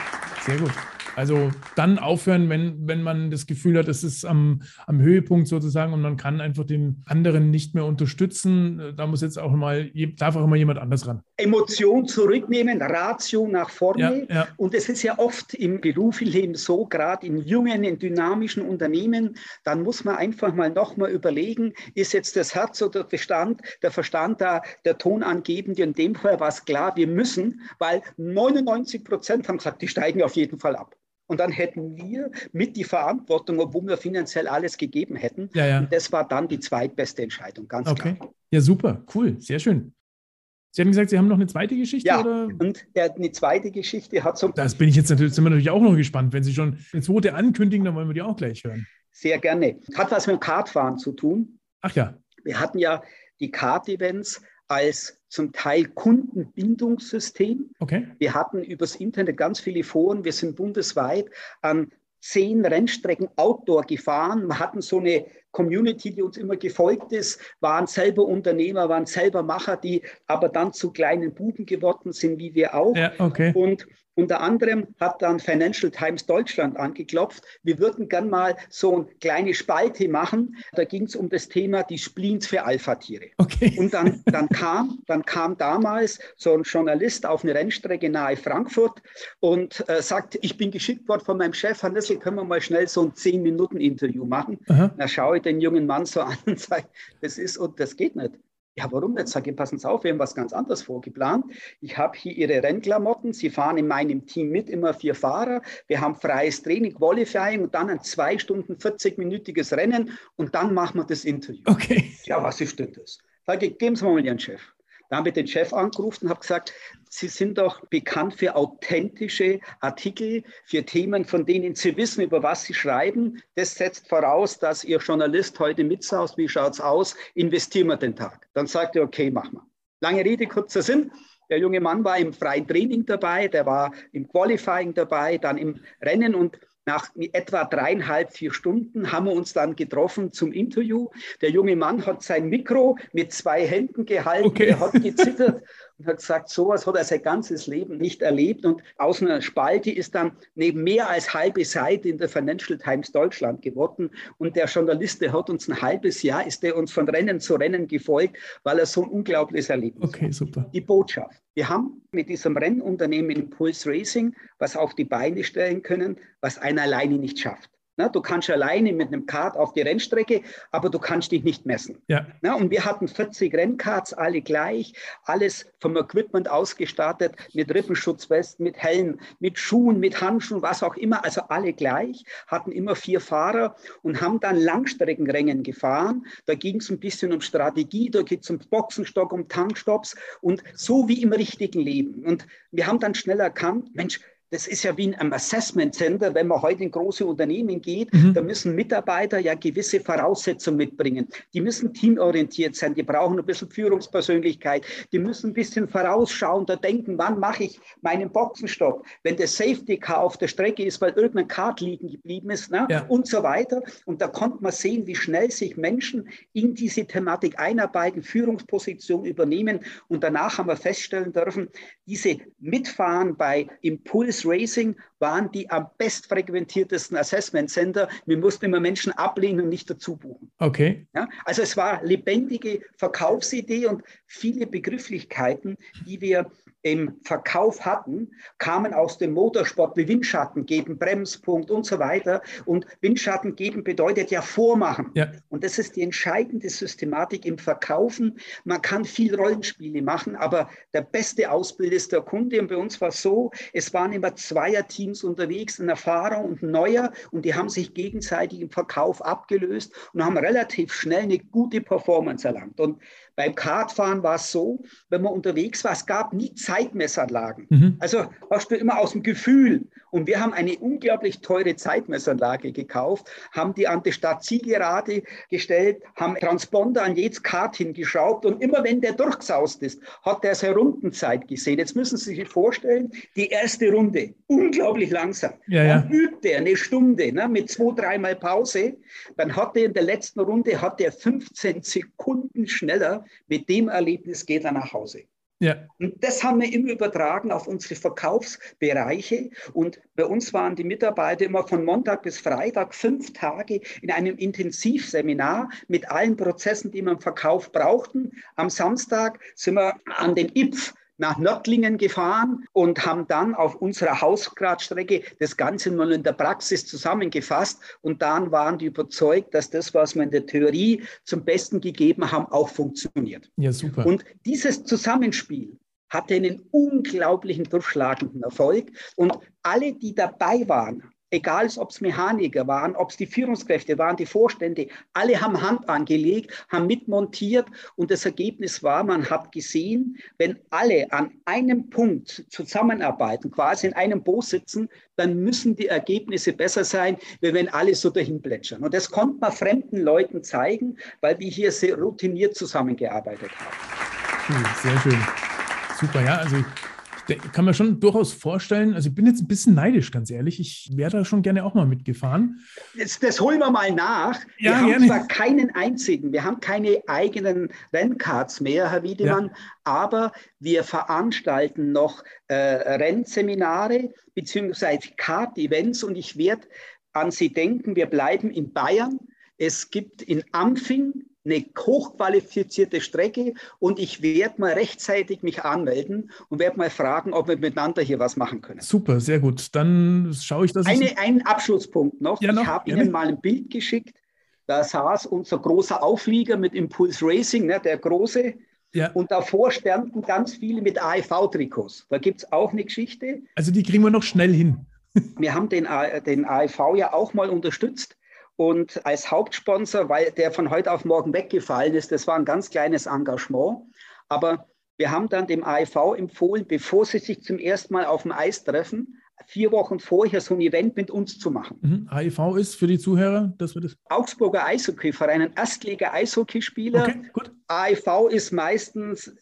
Sehr gut. Also dann aufhören, wenn, wenn man das Gefühl hat, es ist am, am Höhepunkt sozusagen und man kann einfach den anderen nicht mehr unterstützen. Da muss jetzt auch mal, darf auch immer jemand anders ran. Emotion zurücknehmen, Ratio nach vorne. Ja, ja. Und es ist ja oft im Berufsleben so, gerade in jungen, in dynamischen Unternehmen, dann muss man einfach mal nochmal überlegen, ist jetzt das Herz oder der Verstand, der Verstand da, der Tonangebende. In dem Fall war es klar, wir müssen, weil 99 Prozent haben gesagt, die steigen auf jeden Fall ab. Und dann hätten wir mit die Verantwortung, obwohl wir finanziell alles gegeben hätten. Ja, ja. Und das war dann die zweitbeste Entscheidung, ganz okay. klar. Ja, super, cool, sehr schön. Sie haben gesagt, Sie haben noch eine zweite Geschichte? Ja, oder? und eine zweite Geschichte hat so. Das bin ich jetzt natürlich, sind wir natürlich auch noch gespannt. Wenn Sie schon eine zweite ankündigen, dann wollen wir die auch gleich hören. Sehr gerne. Hat was mit dem Kartfahren zu tun. Ach ja. Wir hatten ja die Kart-Events als zum Teil Kundenbindungssystem. Okay. Wir hatten übers Internet ganz viele Foren. Wir sind bundesweit an zehn Rennstrecken Outdoor gefahren. Wir hatten so eine Community, die uns immer gefolgt ist, waren selber Unternehmer, waren selber Macher, die aber dann zu kleinen Buben geworden sind, wie wir auch. Ja, okay. Und unter anderem hat dann Financial Times Deutschland angeklopft. Wir würden gern mal so eine kleine Spalte machen. Da ging es um das Thema die Spleens für Alpha-Tiere. Okay. Und dann, dann, kam, dann kam damals so ein Journalist auf eine Rennstrecke nahe Frankfurt und äh, sagt, ich bin geschickt worden von meinem Chef, Herr Nissel, können wir mal schnell so ein 10-Minuten-Interview machen? Aha. Da schaue ich den jungen Mann so an und *laughs* sage, das ist und das geht nicht. Ja, warum Jetzt Sage ich, passen Sie auf, wir haben was ganz anderes vorgeplant. Ich habe hier Ihre Rennklamotten. Sie fahren in meinem Team mit, immer vier Fahrer. Wir haben freies Training, Qualifying und dann ein zwei Stunden 40-minütiges Rennen und dann machen wir das Interview. Okay. Ja, was ist denn das? Sage ich, geben Sie mal Ihren Chef. Da habe ich den Chef angerufen und habe gesagt, Sie sind doch bekannt für authentische Artikel, für Themen, von denen Sie wissen, über was Sie schreiben. Das setzt voraus, dass Ihr Journalist heute mitsaust, wie schaut es aus, investieren wir den Tag. Dann sagt er, okay, machen wir. Lange Rede, kurzer Sinn. Der junge Mann war im freien Training dabei, der war im Qualifying dabei, dann im Rennen und nach etwa dreieinhalb, vier Stunden haben wir uns dann getroffen zum Interview. Der junge Mann hat sein Mikro mit zwei Händen gehalten, okay. er hat gezittert *laughs* und hat gesagt, sowas hat er sein ganzes Leben nicht erlebt. Und aus einer Spalte ist dann neben mehr als halbe Seite in der Financial Times Deutschland geworden. Und der Journalist, der hat uns ein halbes Jahr, ist der uns von Rennen zu Rennen gefolgt, weil er so ein unglaubliches Erlebnis Okay, super. Die Botschaft. Wir haben mit diesem Rennunternehmen Impulse Racing was auf die Beine stellen können, was einer alleine nicht schafft. Na, du kannst alleine mit einem Kart auf die Rennstrecke, aber du kannst dich nicht messen. Ja. Na, und wir hatten 40 Rennkarts, alle gleich, alles vom Equipment ausgestattet, mit Rippenschutzwesten, mit Helm, mit Schuhen, mit Handschuhen, was auch immer, also alle gleich, hatten immer vier Fahrer und haben dann Langstreckenrennen gefahren. Da ging es ein bisschen um Strategie, da geht es um Boxenstock, um Tankstops und so wie im richtigen Leben. Und wir haben dann schnell erkannt, Mensch, das ist ja wie in einem Assessment Center, wenn man heute in große Unternehmen geht, mhm. da müssen Mitarbeiter ja gewisse Voraussetzungen mitbringen. Die müssen teamorientiert sein, die brauchen ein bisschen Führungspersönlichkeit, die müssen ein bisschen vorausschauender denken, wann mache ich meinen Boxenstopp, wenn der Safety Car auf der Strecke ist, weil irgendein Kart liegen geblieben ist ne? ja. und so weiter. Und da konnte man sehen, wie schnell sich Menschen in diese Thematik einarbeiten, Führungsposition übernehmen. Und danach haben wir feststellen dürfen, diese Mitfahren bei Impuls Swiss Racing waren die am bestfrequentiertesten Assessment Center. Wir mussten immer Menschen ablehnen und nicht dazu buchen. Okay. Ja, also es war lebendige Verkaufsidee und viele Begrifflichkeiten, die wir im Verkauf hatten, kamen aus dem Motorsport wie Windschatten geben, Bremspunkt und so weiter. Und Windschatten geben bedeutet ja vormachen. Ja. Und das ist die entscheidende Systematik im Verkaufen. Man kann viel Rollenspiele machen, aber der beste Ausbilder ist der Kunde. Und bei uns war es so, es waren immer Zweierteams unterwegs, ein Erfahrer und ein Neuer. Und die haben sich gegenseitig im Verkauf abgelöst und haben relativ schnell eine gute Performance erlangt. Und beim Kartfahren war es so, wenn man unterwegs war, es gab nie Zeitmessanlagen. Mhm. Also hast du immer aus dem Gefühl. Und wir haben eine unglaublich teure Zeitmessanlage gekauft, haben die an die Stadtzielgerade gestellt, haben Transponder an jedes Kart hingeschraubt und immer wenn der durchgesaust ist, hat der seine Rundenzeit gesehen. Jetzt müssen Sie sich vorstellen, die erste Runde, unglaublich langsam. Ja, ja. Dann übt er eine Stunde ne, mit zwei, dreimal Pause. Dann hat er in der letzten Runde hat er 15 Sekunden schneller mit dem Erlebnis geht er nach Hause. Ja. Und das haben wir immer übertragen auf unsere Verkaufsbereiche. Und bei uns waren die Mitarbeiter immer von Montag bis Freitag fünf Tage in einem Intensivseminar mit allen Prozessen, die wir im Verkauf brauchten. Am Samstag sind wir an den IPF nach Nördlingen gefahren und haben dann auf unserer Hausgradstrecke das Ganze mal in der Praxis zusammengefasst. Und dann waren die überzeugt, dass das, was wir in der Theorie zum Besten gegeben haben, auch funktioniert. Ja, super. Und dieses Zusammenspiel hatte einen unglaublichen durchschlagenden Erfolg. Und alle, die dabei waren, egal ob es Mechaniker waren, ob es die Führungskräfte waren, die Vorstände, alle haben Hand angelegt, haben mitmontiert und das Ergebnis war, man hat gesehen, wenn alle an einem Punkt zusammenarbeiten, quasi in einem Boot sitzen, dann müssen die Ergebnisse besser sein, wie wenn alle so dahin plätschern. Und das konnte man fremden Leuten zeigen, weil wir hier sehr routiniert zusammengearbeitet haben. Sehr schön. Super, ja. Also kann mir schon durchaus vorstellen, also ich bin jetzt ein bisschen neidisch, ganz ehrlich. Ich wäre da schon gerne auch mal mitgefahren. Das, das holen wir mal nach. Ja, wir haben gerne. zwar keinen einzigen, wir haben keine eigenen Renncards mehr, Herr Wiedemann, ja. aber wir veranstalten noch äh, Rennseminare bzw. Kart-Events und ich werde an Sie denken, wir bleiben in Bayern. Es gibt in Ampfing eine hochqualifizierte Strecke und ich werde mal rechtzeitig mich anmelden und werde mal fragen, ob wir miteinander hier was machen können. Super, sehr gut. Dann schaue ich das. Eine, ein Abschlusspunkt noch. Ja, noch? Ich habe Ihnen mal ein Bild geschickt. Da saß unser großer Auflieger mit Impulse Racing, ne, der große. Ja. Und davor standen ganz viele mit AIV-Trikots. Da gibt es auch eine Geschichte. Also die kriegen wir noch schnell hin. wir haben den, den AIV ja auch mal unterstützt. Und als Hauptsponsor, weil der von heute auf morgen weggefallen ist, das war ein ganz kleines Engagement. Aber wir haben dann dem AIV empfohlen, bevor sie sich zum ersten Mal auf dem Eis treffen, vier Wochen vorher so ein Event mit uns zu machen. Mhm. AIV ist für die Zuhörer, dass wir das. Augsburger Eishockeyverein, ein Erstliga-Eishockeyspieler. Okay, gut. AIV ist meistens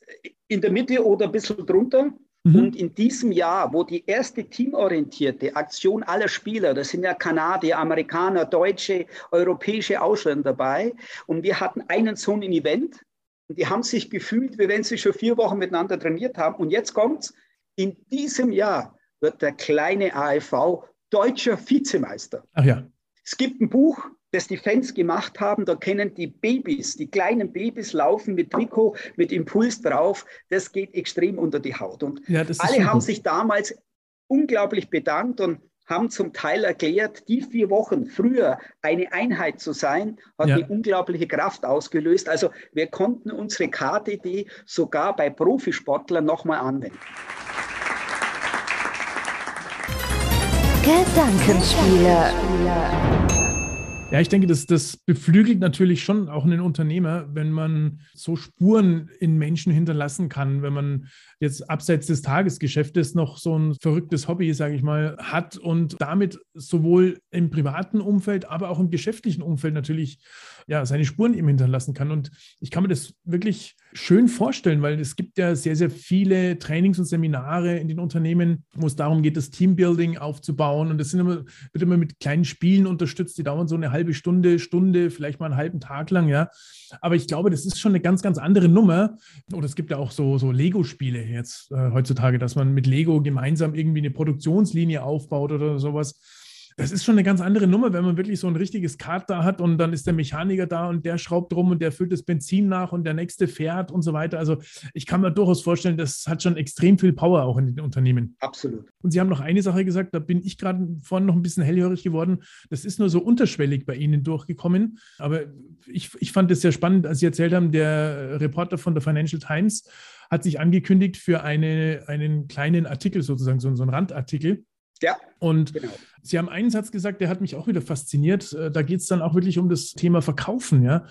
in der Mitte oder ein bisschen drunter. Mhm. Und in diesem Jahr, wo die erste teamorientierte Aktion aller Spieler, das sind ja Kanadier, Amerikaner, Deutsche, europäische Ausländer dabei, und wir hatten einen so ein Event, und die haben sich gefühlt, wie wenn sie schon vier Wochen miteinander trainiert haben. Und jetzt kommt's, in diesem Jahr wird der kleine AFV deutscher Vizemeister. Ach ja. Es gibt ein Buch, das die Fans gemacht haben. Da kennen die Babys, die kleinen Babys laufen mit Trikot, mit Impuls drauf. Das geht extrem unter die Haut. Und ja, alle haben sich damals unglaublich bedankt und haben zum Teil erklärt, die vier Wochen früher eine Einheit zu sein, hat ja. eine unglaubliche Kraft ausgelöst. Also wir konnten unsere KTD sogar bei Profisportlern nochmal anwenden. Gedankenspiele. Ja, ich denke, das, das beflügelt natürlich schon auch einen Unternehmer, wenn man so Spuren in Menschen hinterlassen kann, wenn man jetzt abseits des Tagesgeschäftes noch so ein verrücktes Hobby, sage ich mal, hat und damit sowohl im privaten Umfeld, aber auch im geschäftlichen Umfeld natürlich ja, seine Spuren eben hinterlassen kann. Und ich kann mir das wirklich schön vorstellen, weil es gibt ja sehr, sehr viele Trainings und Seminare in den Unternehmen, wo es darum geht, das Teambuilding aufzubauen. Und das sind immer, wird immer mit kleinen Spielen unterstützt, die dauern so eine halbe Stunde, Stunde, vielleicht mal einen halben Tag lang, ja. Aber ich glaube, das ist schon eine ganz, ganz andere Nummer. Oder es gibt ja auch so, so Lego-Spiele jetzt äh, heutzutage, dass man mit Lego gemeinsam irgendwie eine Produktionslinie aufbaut oder sowas. Das ist schon eine ganz andere Nummer, wenn man wirklich so ein richtiges Kart da hat und dann ist der Mechaniker da und der schraubt rum und der füllt das Benzin nach und der nächste fährt und so weiter. Also ich kann mir durchaus vorstellen, das hat schon extrem viel Power auch in den Unternehmen. Absolut. Und Sie haben noch eine Sache gesagt, da bin ich gerade vorhin noch ein bisschen hellhörig geworden. Das ist nur so unterschwellig bei Ihnen durchgekommen. Aber ich, ich fand es sehr spannend, als Sie erzählt haben, der Reporter von der Financial Times hat sich angekündigt für eine, einen kleinen Artikel sozusagen, so, so einen Randartikel ja. Und genau. Sie haben einen Satz gesagt, der hat mich auch wieder fasziniert. Äh, da geht es dann auch wirklich um das Thema Verkaufen, ja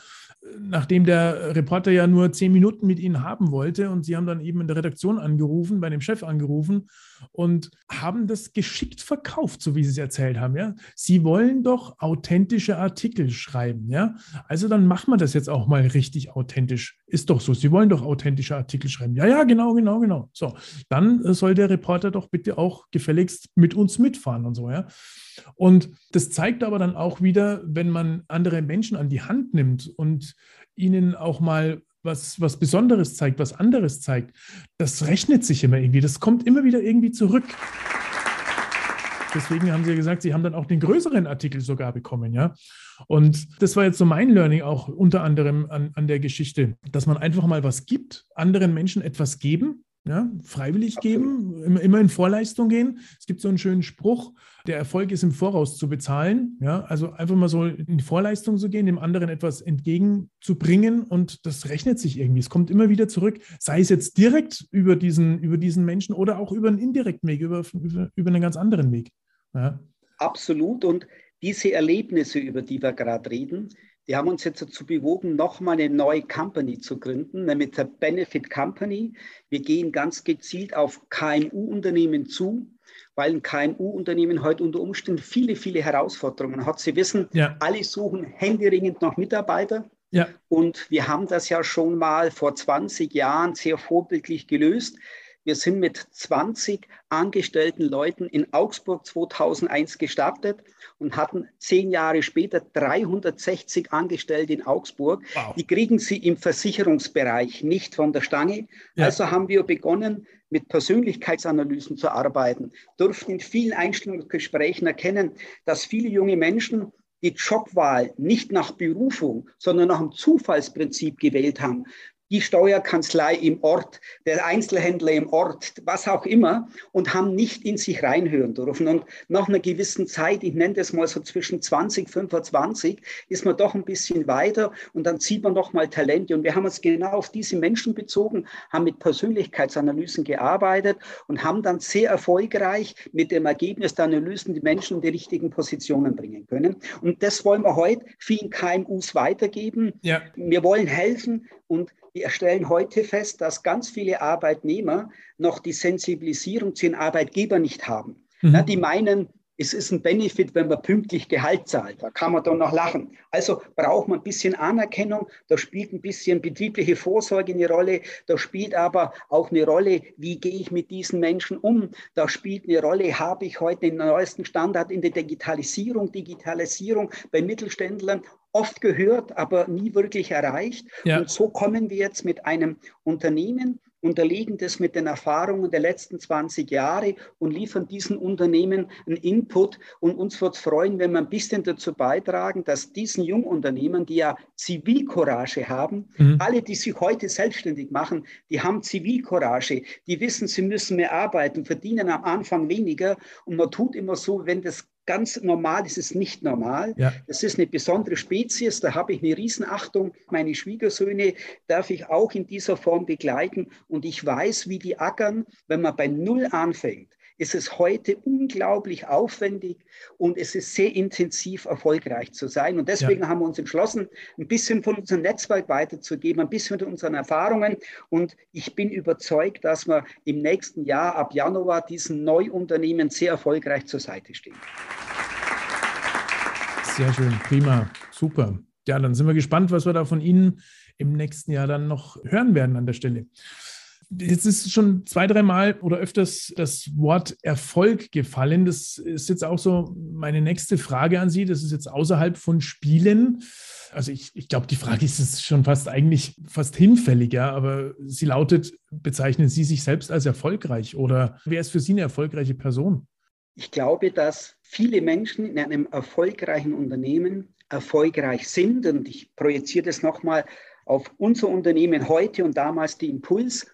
nachdem der Reporter ja nur zehn Minuten mit Ihnen haben wollte und Sie haben dann eben in der Redaktion angerufen, bei dem Chef angerufen und haben das geschickt verkauft, so wie Sie es erzählt haben. Ja? Sie wollen doch authentische Artikel schreiben. Ja? Also dann machen wir das jetzt auch mal richtig authentisch. Ist doch so. Sie wollen doch authentische Artikel schreiben. Ja, ja, genau, genau, genau. So, dann soll der Reporter doch bitte auch gefälligst mit uns mitfahren und so. Ja? Und das zeigt aber dann auch wieder, wenn man andere Menschen an die Hand nimmt und ihnen auch mal was, was Besonderes zeigt, was anderes zeigt, das rechnet sich immer irgendwie. Das kommt immer wieder irgendwie zurück. Deswegen haben sie ja gesagt, sie haben dann auch den größeren Artikel sogar bekommen, ja. Und das war jetzt so mein Learning auch unter anderem an, an der Geschichte, dass man einfach mal was gibt, anderen Menschen etwas geben, ja, freiwillig geben, immer, immer in Vorleistung gehen. Es gibt so einen schönen Spruch, der Erfolg ist im Voraus zu bezahlen. Ja, also einfach mal so in die Vorleistung zu gehen, dem anderen etwas entgegenzubringen und das rechnet sich irgendwie. Es kommt immer wieder zurück, sei es jetzt direkt über diesen, über diesen Menschen oder auch über einen indirekten Weg, über, über, über einen ganz anderen Weg. Ja. Absolut. Und diese Erlebnisse, über die wir gerade reden, die haben uns jetzt dazu bewogen, nochmal eine neue Company zu gründen, nämlich der Benefit Company. Wir gehen ganz gezielt auf KMU-Unternehmen zu, weil ein KMU-Unternehmen heute unter Umständen viele, viele Herausforderungen hat. Sie wissen, ja. alle suchen händeringend nach Mitarbeitern. Ja. Und wir haben das ja schon mal vor 20 Jahren sehr vorbildlich gelöst. Wir sind mit 20 angestellten Leuten in Augsburg 2001 gestartet und hatten zehn Jahre später 360 Angestellte in Augsburg. Wow. Die kriegen sie im Versicherungsbereich nicht von der Stange. Ja. Also haben wir begonnen, mit Persönlichkeitsanalysen zu arbeiten, durften in vielen Einstellungsgesprächen erkennen, dass viele junge Menschen die Jobwahl nicht nach Berufung, sondern nach dem Zufallsprinzip gewählt haben die Steuerkanzlei im Ort, der Einzelhändler im Ort, was auch immer, und haben nicht in sich reinhören dürfen. Und nach einer gewissen Zeit, ich nenne das mal so zwischen 20, 25, ist man doch ein bisschen weiter und dann sieht man noch mal Talente. Und wir haben uns genau auf diese Menschen bezogen, haben mit Persönlichkeitsanalysen gearbeitet und haben dann sehr erfolgreich mit dem Ergebnis der Analysen die Menschen in die richtigen Positionen bringen können. Und das wollen wir heute vielen KMUs weitergeben. Ja. Wir wollen helfen und wir stellen heute fest, dass ganz viele Arbeitnehmer noch die Sensibilisierung zu den Arbeitgebern nicht haben. Mhm. Na, die meinen, es ist ein Benefit, wenn man pünktlich Gehalt zahlt. Da kann man dann noch lachen. Also braucht man ein bisschen Anerkennung. Da spielt ein bisschen betriebliche Vorsorge eine Rolle. Da spielt aber auch eine Rolle, wie gehe ich mit diesen Menschen um. Da spielt eine Rolle, habe ich heute den neuesten Standard in der Digitalisierung, Digitalisierung bei Mittelständlern oft gehört, aber nie wirklich erreicht. Ja. Und so kommen wir jetzt mit einem Unternehmen, unterlegen das mit den Erfahrungen der letzten 20 Jahre und liefern diesen Unternehmen einen Input. Und uns wird es freuen, wenn wir ein bisschen dazu beitragen, dass diesen Jungunternehmen, die ja Zivilcourage haben, mhm. alle, die sich heute selbstständig machen, die haben Zivilcourage, die wissen, sie müssen mehr arbeiten, verdienen am Anfang weniger. Und man tut immer so, wenn das ganz normal ist es nicht normal. Ja. Das ist eine besondere Spezies, da habe ich eine Riesenachtung. Meine Schwiegersöhne darf ich auch in dieser Form begleiten und ich weiß, wie die ackern, wenn man bei Null anfängt ist es heute unglaublich aufwendig und es ist sehr intensiv erfolgreich zu sein. Und deswegen ja. haben wir uns entschlossen, ein bisschen von unserem Netzwerk weiterzugeben, ein bisschen von unseren Erfahrungen. Und ich bin überzeugt, dass wir im nächsten Jahr, ab Januar, diesen Neuunternehmen sehr erfolgreich zur Seite stehen. Sehr schön, prima, super. Ja, dann sind wir gespannt, was wir da von Ihnen im nächsten Jahr dann noch hören werden an der Stelle. Jetzt ist schon zwei, dreimal oder öfters das Wort Erfolg gefallen. Das ist jetzt auch so meine nächste Frage an Sie. Das ist jetzt außerhalb von Spielen. Also ich, ich glaube, die Frage ist es schon fast eigentlich fast hinfällig, ja, aber sie lautet, bezeichnen Sie sich selbst als erfolgreich oder wer ist für Sie eine erfolgreiche Person? Ich glaube, dass viele Menschen in einem erfolgreichen Unternehmen erfolgreich sind und ich projiziere das nochmal auf unser Unternehmen heute und damals die Impuls.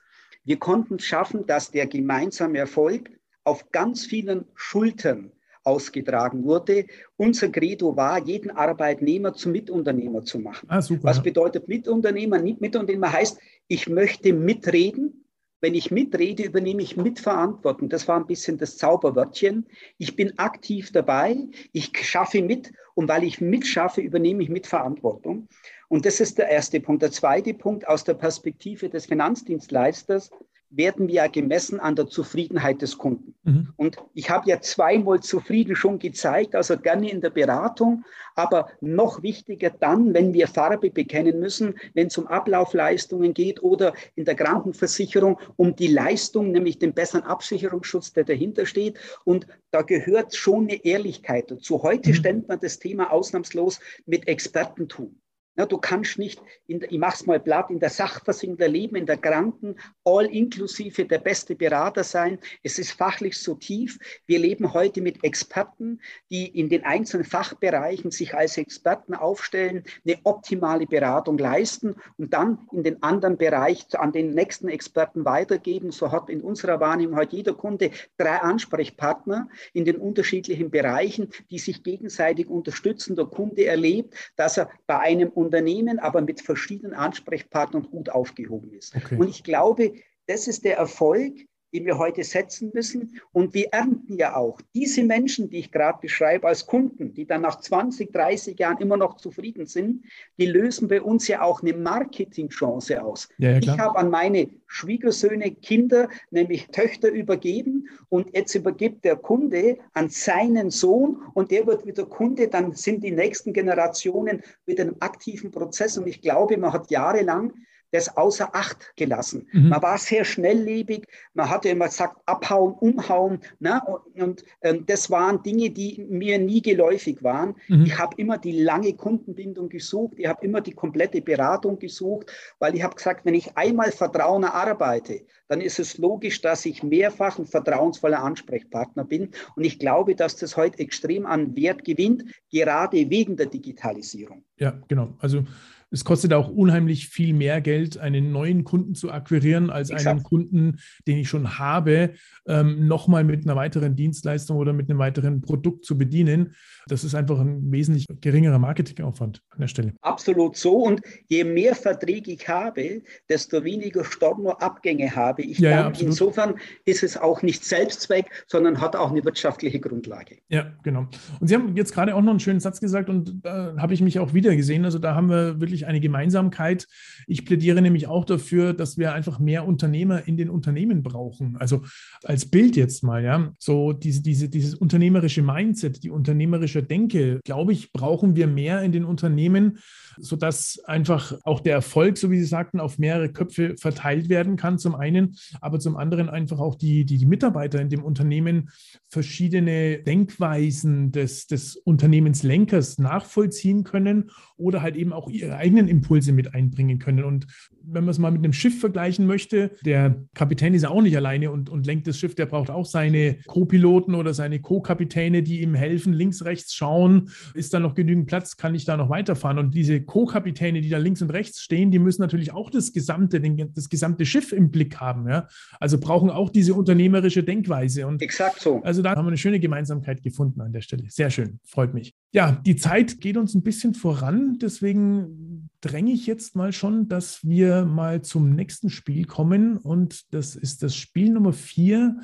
Wir konnten es schaffen, dass der gemeinsame Erfolg auf ganz vielen Schultern ausgetragen wurde. Unser Credo war, jeden Arbeitnehmer zum Mitunternehmer zu machen. Ah, Was bedeutet Mitunternehmer? Mitunternehmer heißt, ich möchte mitreden. Wenn ich mitrede, übernehme ich Mitverantwortung. Das war ein bisschen das Zauberwörtchen. Ich bin aktiv dabei, ich schaffe mit und weil ich mitschaffe, übernehme ich Mitverantwortung. Und das ist der erste Punkt. Der zweite Punkt aus der Perspektive des Finanzdienstleisters werden wir ja gemessen an der Zufriedenheit des Kunden. Mhm. Und ich habe ja zweimal zufrieden schon gezeigt, also gerne in der Beratung, aber noch wichtiger dann, wenn wir Farbe bekennen müssen, wenn es um Ablaufleistungen geht oder in der Krankenversicherung um die Leistung, nämlich den besseren Absicherungsschutz, der dahinter steht. Und da gehört schon eine Ehrlichkeit dazu. Heute mhm. stellt man das Thema ausnahmslos mit Expertentum. Ja, du kannst nicht, in, ich mache es mal platt, in der Sachversicherung der Leben, in der Kranken, all inklusive der beste Berater sein. Es ist fachlich so tief. Wir leben heute mit Experten, die in den einzelnen Fachbereichen sich als Experten aufstellen, eine optimale Beratung leisten und dann in den anderen Bereich an den nächsten Experten weitergeben. So hat in unserer Wahrnehmung heute jeder Kunde drei Ansprechpartner in den unterschiedlichen Bereichen, die sich gegenseitig unterstützen. Der Kunde erlebt, dass er bei einem Unternehmen, aber mit verschiedenen Ansprechpartnern gut aufgehoben ist. Okay. Und ich glaube, das ist der Erfolg, den wir heute setzen müssen. Und wir ernten ja auch diese Menschen, die ich gerade beschreibe, als Kunden, die dann nach 20, 30 Jahren immer noch zufrieden sind, die lösen bei uns ja auch eine Marketingchance aus. Ja, ja, ich habe an meine Schwiegersöhne Kinder, nämlich Töchter übergeben und jetzt übergibt der Kunde an seinen Sohn und der wird wieder Kunde, dann sind die nächsten Generationen wieder im aktiven Prozess. Und ich glaube, man hat jahrelang das außer Acht gelassen. Mhm. Man war sehr schnelllebig, man hatte immer gesagt, abhauen, umhauen. Ne? Und, und ähm, das waren Dinge, die mir nie geläufig waren. Mhm. Ich habe immer die lange Kundenbindung gesucht, ich habe immer die komplette Beratung gesucht, weil ich habe gesagt, wenn ich einmal Vertrauen arbeite, dann ist es logisch, dass ich mehrfach ein vertrauensvoller Ansprechpartner bin. Und ich glaube, dass das heute extrem an Wert gewinnt, gerade wegen der Digitalisierung. Ja, genau. Also es kostet auch unheimlich viel mehr Geld, einen neuen Kunden zu akquirieren, als Exakt. einen Kunden, den ich schon habe, ähm, nochmal mit einer weiteren Dienstleistung oder mit einem weiteren Produkt zu bedienen. Das ist einfach ein wesentlich geringerer Marketingaufwand an der Stelle. Absolut so. Und je mehr Verträge ich habe, desto weniger Stornoabgänge habe ich. Ja, ja, insofern ist es auch nicht Selbstzweck, sondern hat auch eine wirtschaftliche Grundlage. Ja, genau. Und Sie haben jetzt gerade auch noch einen schönen Satz gesagt und da habe ich mich auch wieder gesehen. Also da haben wir wirklich eine Gemeinsamkeit. Ich plädiere nämlich auch dafür, dass wir einfach mehr Unternehmer in den Unternehmen brauchen. Also als Bild jetzt mal, ja, so diese, diese, dieses unternehmerische Mindset, die unternehmerische Denke, glaube ich, brauchen wir mehr in den Unternehmen, sodass einfach auch der Erfolg, so wie Sie sagten, auf mehrere Köpfe verteilt werden kann, zum einen, aber zum anderen einfach auch die, die, die Mitarbeiter in dem Unternehmen verschiedene Denkweisen des, des Unternehmenslenkers nachvollziehen können oder halt eben auch ihre eigenen Impulse mit einbringen können. Und wenn man es mal mit einem Schiff vergleichen möchte, der Kapitän ist ja auch nicht alleine und, und lenkt das Schiff, der braucht auch seine Co-Piloten oder seine Co-Kapitäne, die ihm helfen, links, rechts schauen, ist da noch genügend Platz, kann ich da noch weiterfahren? Und diese Co-Kapitäne, die da links und rechts stehen, die müssen natürlich auch das gesamte, den, das gesamte Schiff im Blick haben. Ja? Also brauchen auch diese unternehmerische Denkweise. Und Exakt so. Also da haben wir eine schöne Gemeinsamkeit gefunden an der Stelle. Sehr schön, freut mich. Ja, die Zeit geht uns ein bisschen voran, deswegen dränge ich jetzt mal schon, dass wir mal zum nächsten Spiel kommen. Und das ist das Spiel Nummer vier.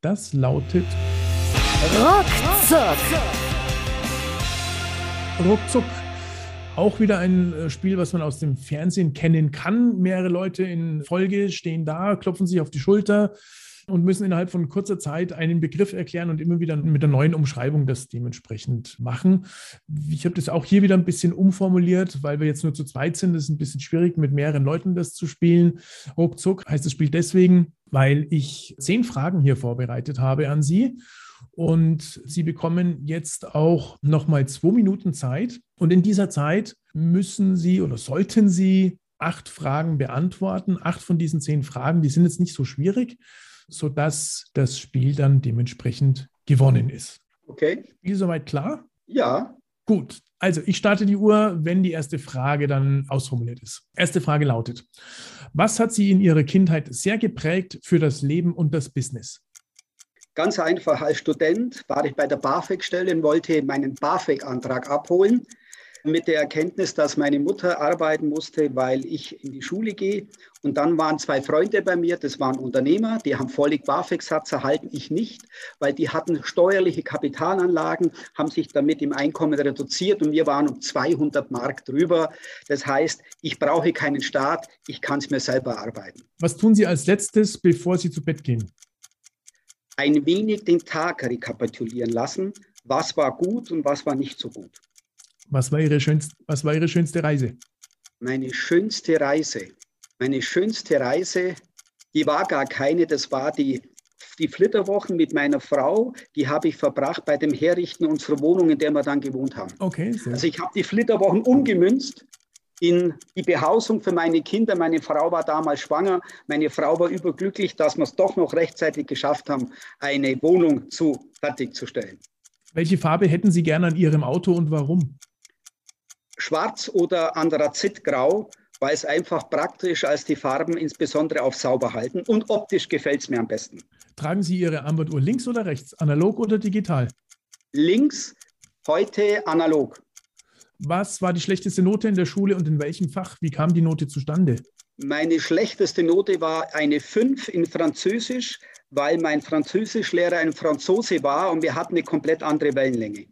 Das lautet Ruckzuck. Ruckzuck. Auch wieder ein äh, Spiel, was man aus dem Fernsehen kennen kann. Mehrere Leute in Folge stehen da, klopfen sich auf die Schulter und müssen innerhalb von kurzer Zeit einen Begriff erklären und immer wieder mit der neuen Umschreibung das dementsprechend machen. Ich habe das auch hier wieder ein bisschen umformuliert, weil wir jetzt nur zu zweit sind. Das ist ein bisschen schwierig, mit mehreren Leuten das zu spielen. Ruckzuck heißt das Spiel deswegen, weil ich zehn Fragen hier vorbereitet habe an Sie. Und Sie bekommen jetzt auch nochmal zwei Minuten Zeit. Und in dieser Zeit müssen Sie oder sollten Sie acht Fragen beantworten. Acht von diesen zehn Fragen, die sind jetzt nicht so schwierig sodass das Spiel dann dementsprechend gewonnen ist. Okay. Spiel soweit klar? Ja. Gut, also ich starte die Uhr, wenn die erste Frage dann ausformuliert ist. Erste Frage lautet, was hat Sie in Ihrer Kindheit sehr geprägt für das Leben und das Business? Ganz einfach, als Student war ich bei der BAföG-Stelle und wollte meinen BAföG-Antrag abholen mit der Erkenntnis, dass meine Mutter arbeiten musste, weil ich in die Schule gehe. Und dann waren zwei Freunde bei mir, das waren Unternehmer, die haben vollig BAföG-Satz erhalten, ich nicht, weil die hatten steuerliche Kapitalanlagen, haben sich damit im Einkommen reduziert und wir waren um 200 Mark drüber. Das heißt, ich brauche keinen Staat, ich kann es mir selber arbeiten. Was tun Sie als letztes, bevor Sie zu Bett gehen? Ein wenig den Tag rekapitulieren lassen. Was war gut und was war nicht so gut. Was war, Ihre schönste, was war Ihre schönste Reise? Meine schönste Reise. Meine schönste Reise, die war gar keine, das war die, die Flitterwochen mit meiner Frau, die habe ich verbracht bei dem Herrichten unserer Wohnung, in der wir dann gewohnt haben. Okay. Sehr. Also ich habe die Flitterwochen umgemünzt in die Behausung für meine Kinder. Meine Frau war damals schwanger. Meine Frau war überglücklich, dass wir es doch noch rechtzeitig geschafft haben, eine Wohnung zu fertigzustellen. Welche Farbe hätten Sie gerne an Ihrem Auto und warum? Schwarz oder anthrazitgrau, weil es einfach praktisch als die Farben insbesondere auf sauber halten und optisch gefällt es mir am besten. Tragen Sie Ihre Armbanduhr links oder rechts, analog oder digital? Links, heute analog. Was war die schlechteste Note in der Schule und in welchem Fach? Wie kam die Note zustande? Meine schlechteste Note war eine 5 in Französisch, weil mein Französischlehrer ein Franzose war und wir hatten eine komplett andere Wellenlänge.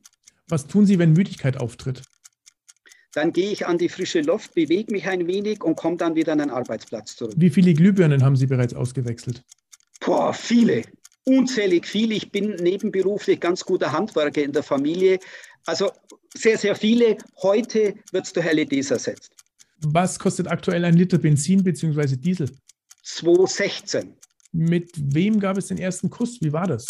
Was tun Sie, wenn Müdigkeit auftritt? Dann gehe ich an die frische Luft, bewege mich ein wenig und komme dann wieder an den Arbeitsplatz zurück. Wie viele Glühbirnen haben Sie bereits ausgewechselt? Boah, viele. Unzählig viele. Ich bin nebenberuflich ganz guter Handwerker in der Familie. Also sehr, sehr viele. Heute wird es durch LEDs ersetzt. Was kostet aktuell ein Liter Benzin bzw. Diesel? 2,16. Mit wem gab es den ersten Kuss? Wie war das?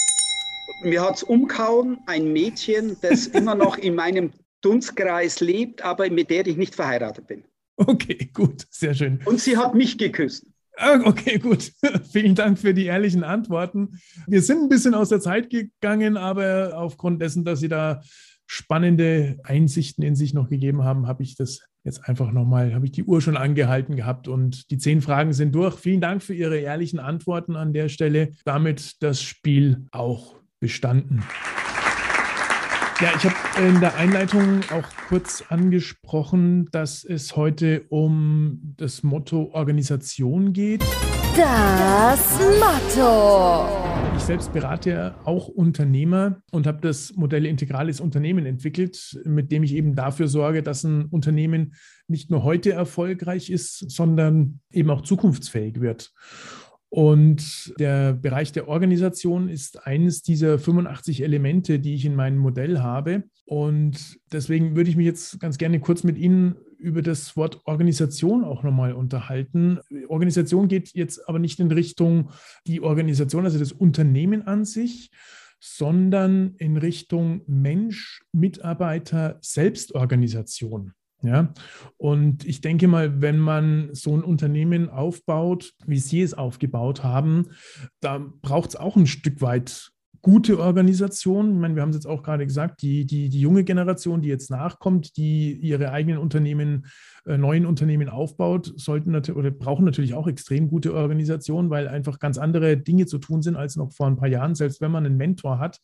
Mir hat es umgehauen, ein Mädchen, das immer noch in meinem Dunstkreis lebt, aber mit der ich nicht verheiratet bin. Okay, gut, sehr schön. Und sie hat mich geküsst. Ah, okay, gut. *laughs* Vielen Dank für die ehrlichen Antworten. Wir sind ein bisschen aus der Zeit gegangen, aber aufgrund dessen, dass Sie da spannende Einsichten in sich noch gegeben haben, habe ich das jetzt einfach nochmal, habe ich die Uhr schon angehalten gehabt und die zehn Fragen sind durch. Vielen Dank für Ihre ehrlichen Antworten an der Stelle. Damit das Spiel auch bestanden. Ja, ich habe in der Einleitung auch kurz angesprochen, dass es heute um das Motto Organisation geht. Das Motto. Ich selbst berate ja auch Unternehmer und habe das Modell Integrales Unternehmen entwickelt, mit dem ich eben dafür sorge, dass ein Unternehmen nicht nur heute erfolgreich ist, sondern eben auch zukunftsfähig wird. Und der Bereich der Organisation ist eines dieser 85 Elemente, die ich in meinem Modell habe. Und deswegen würde ich mich jetzt ganz gerne kurz mit Ihnen über das Wort Organisation auch nochmal unterhalten. Organisation geht jetzt aber nicht in Richtung die Organisation, also das Unternehmen an sich, sondern in Richtung Mensch, Mitarbeiter, Selbstorganisation. Ja, und ich denke mal, wenn man so ein Unternehmen aufbaut, wie Sie es aufgebaut haben, da braucht es auch ein Stück weit gute Organisation. Ich meine, wir haben es jetzt auch gerade gesagt, die, die, die junge Generation, die jetzt nachkommt, die ihre eigenen Unternehmen, äh, neuen Unternehmen aufbaut, sollten oder brauchen natürlich auch extrem gute Organisation, weil einfach ganz andere Dinge zu tun sind als noch vor ein paar Jahren. Selbst wenn man einen Mentor hat,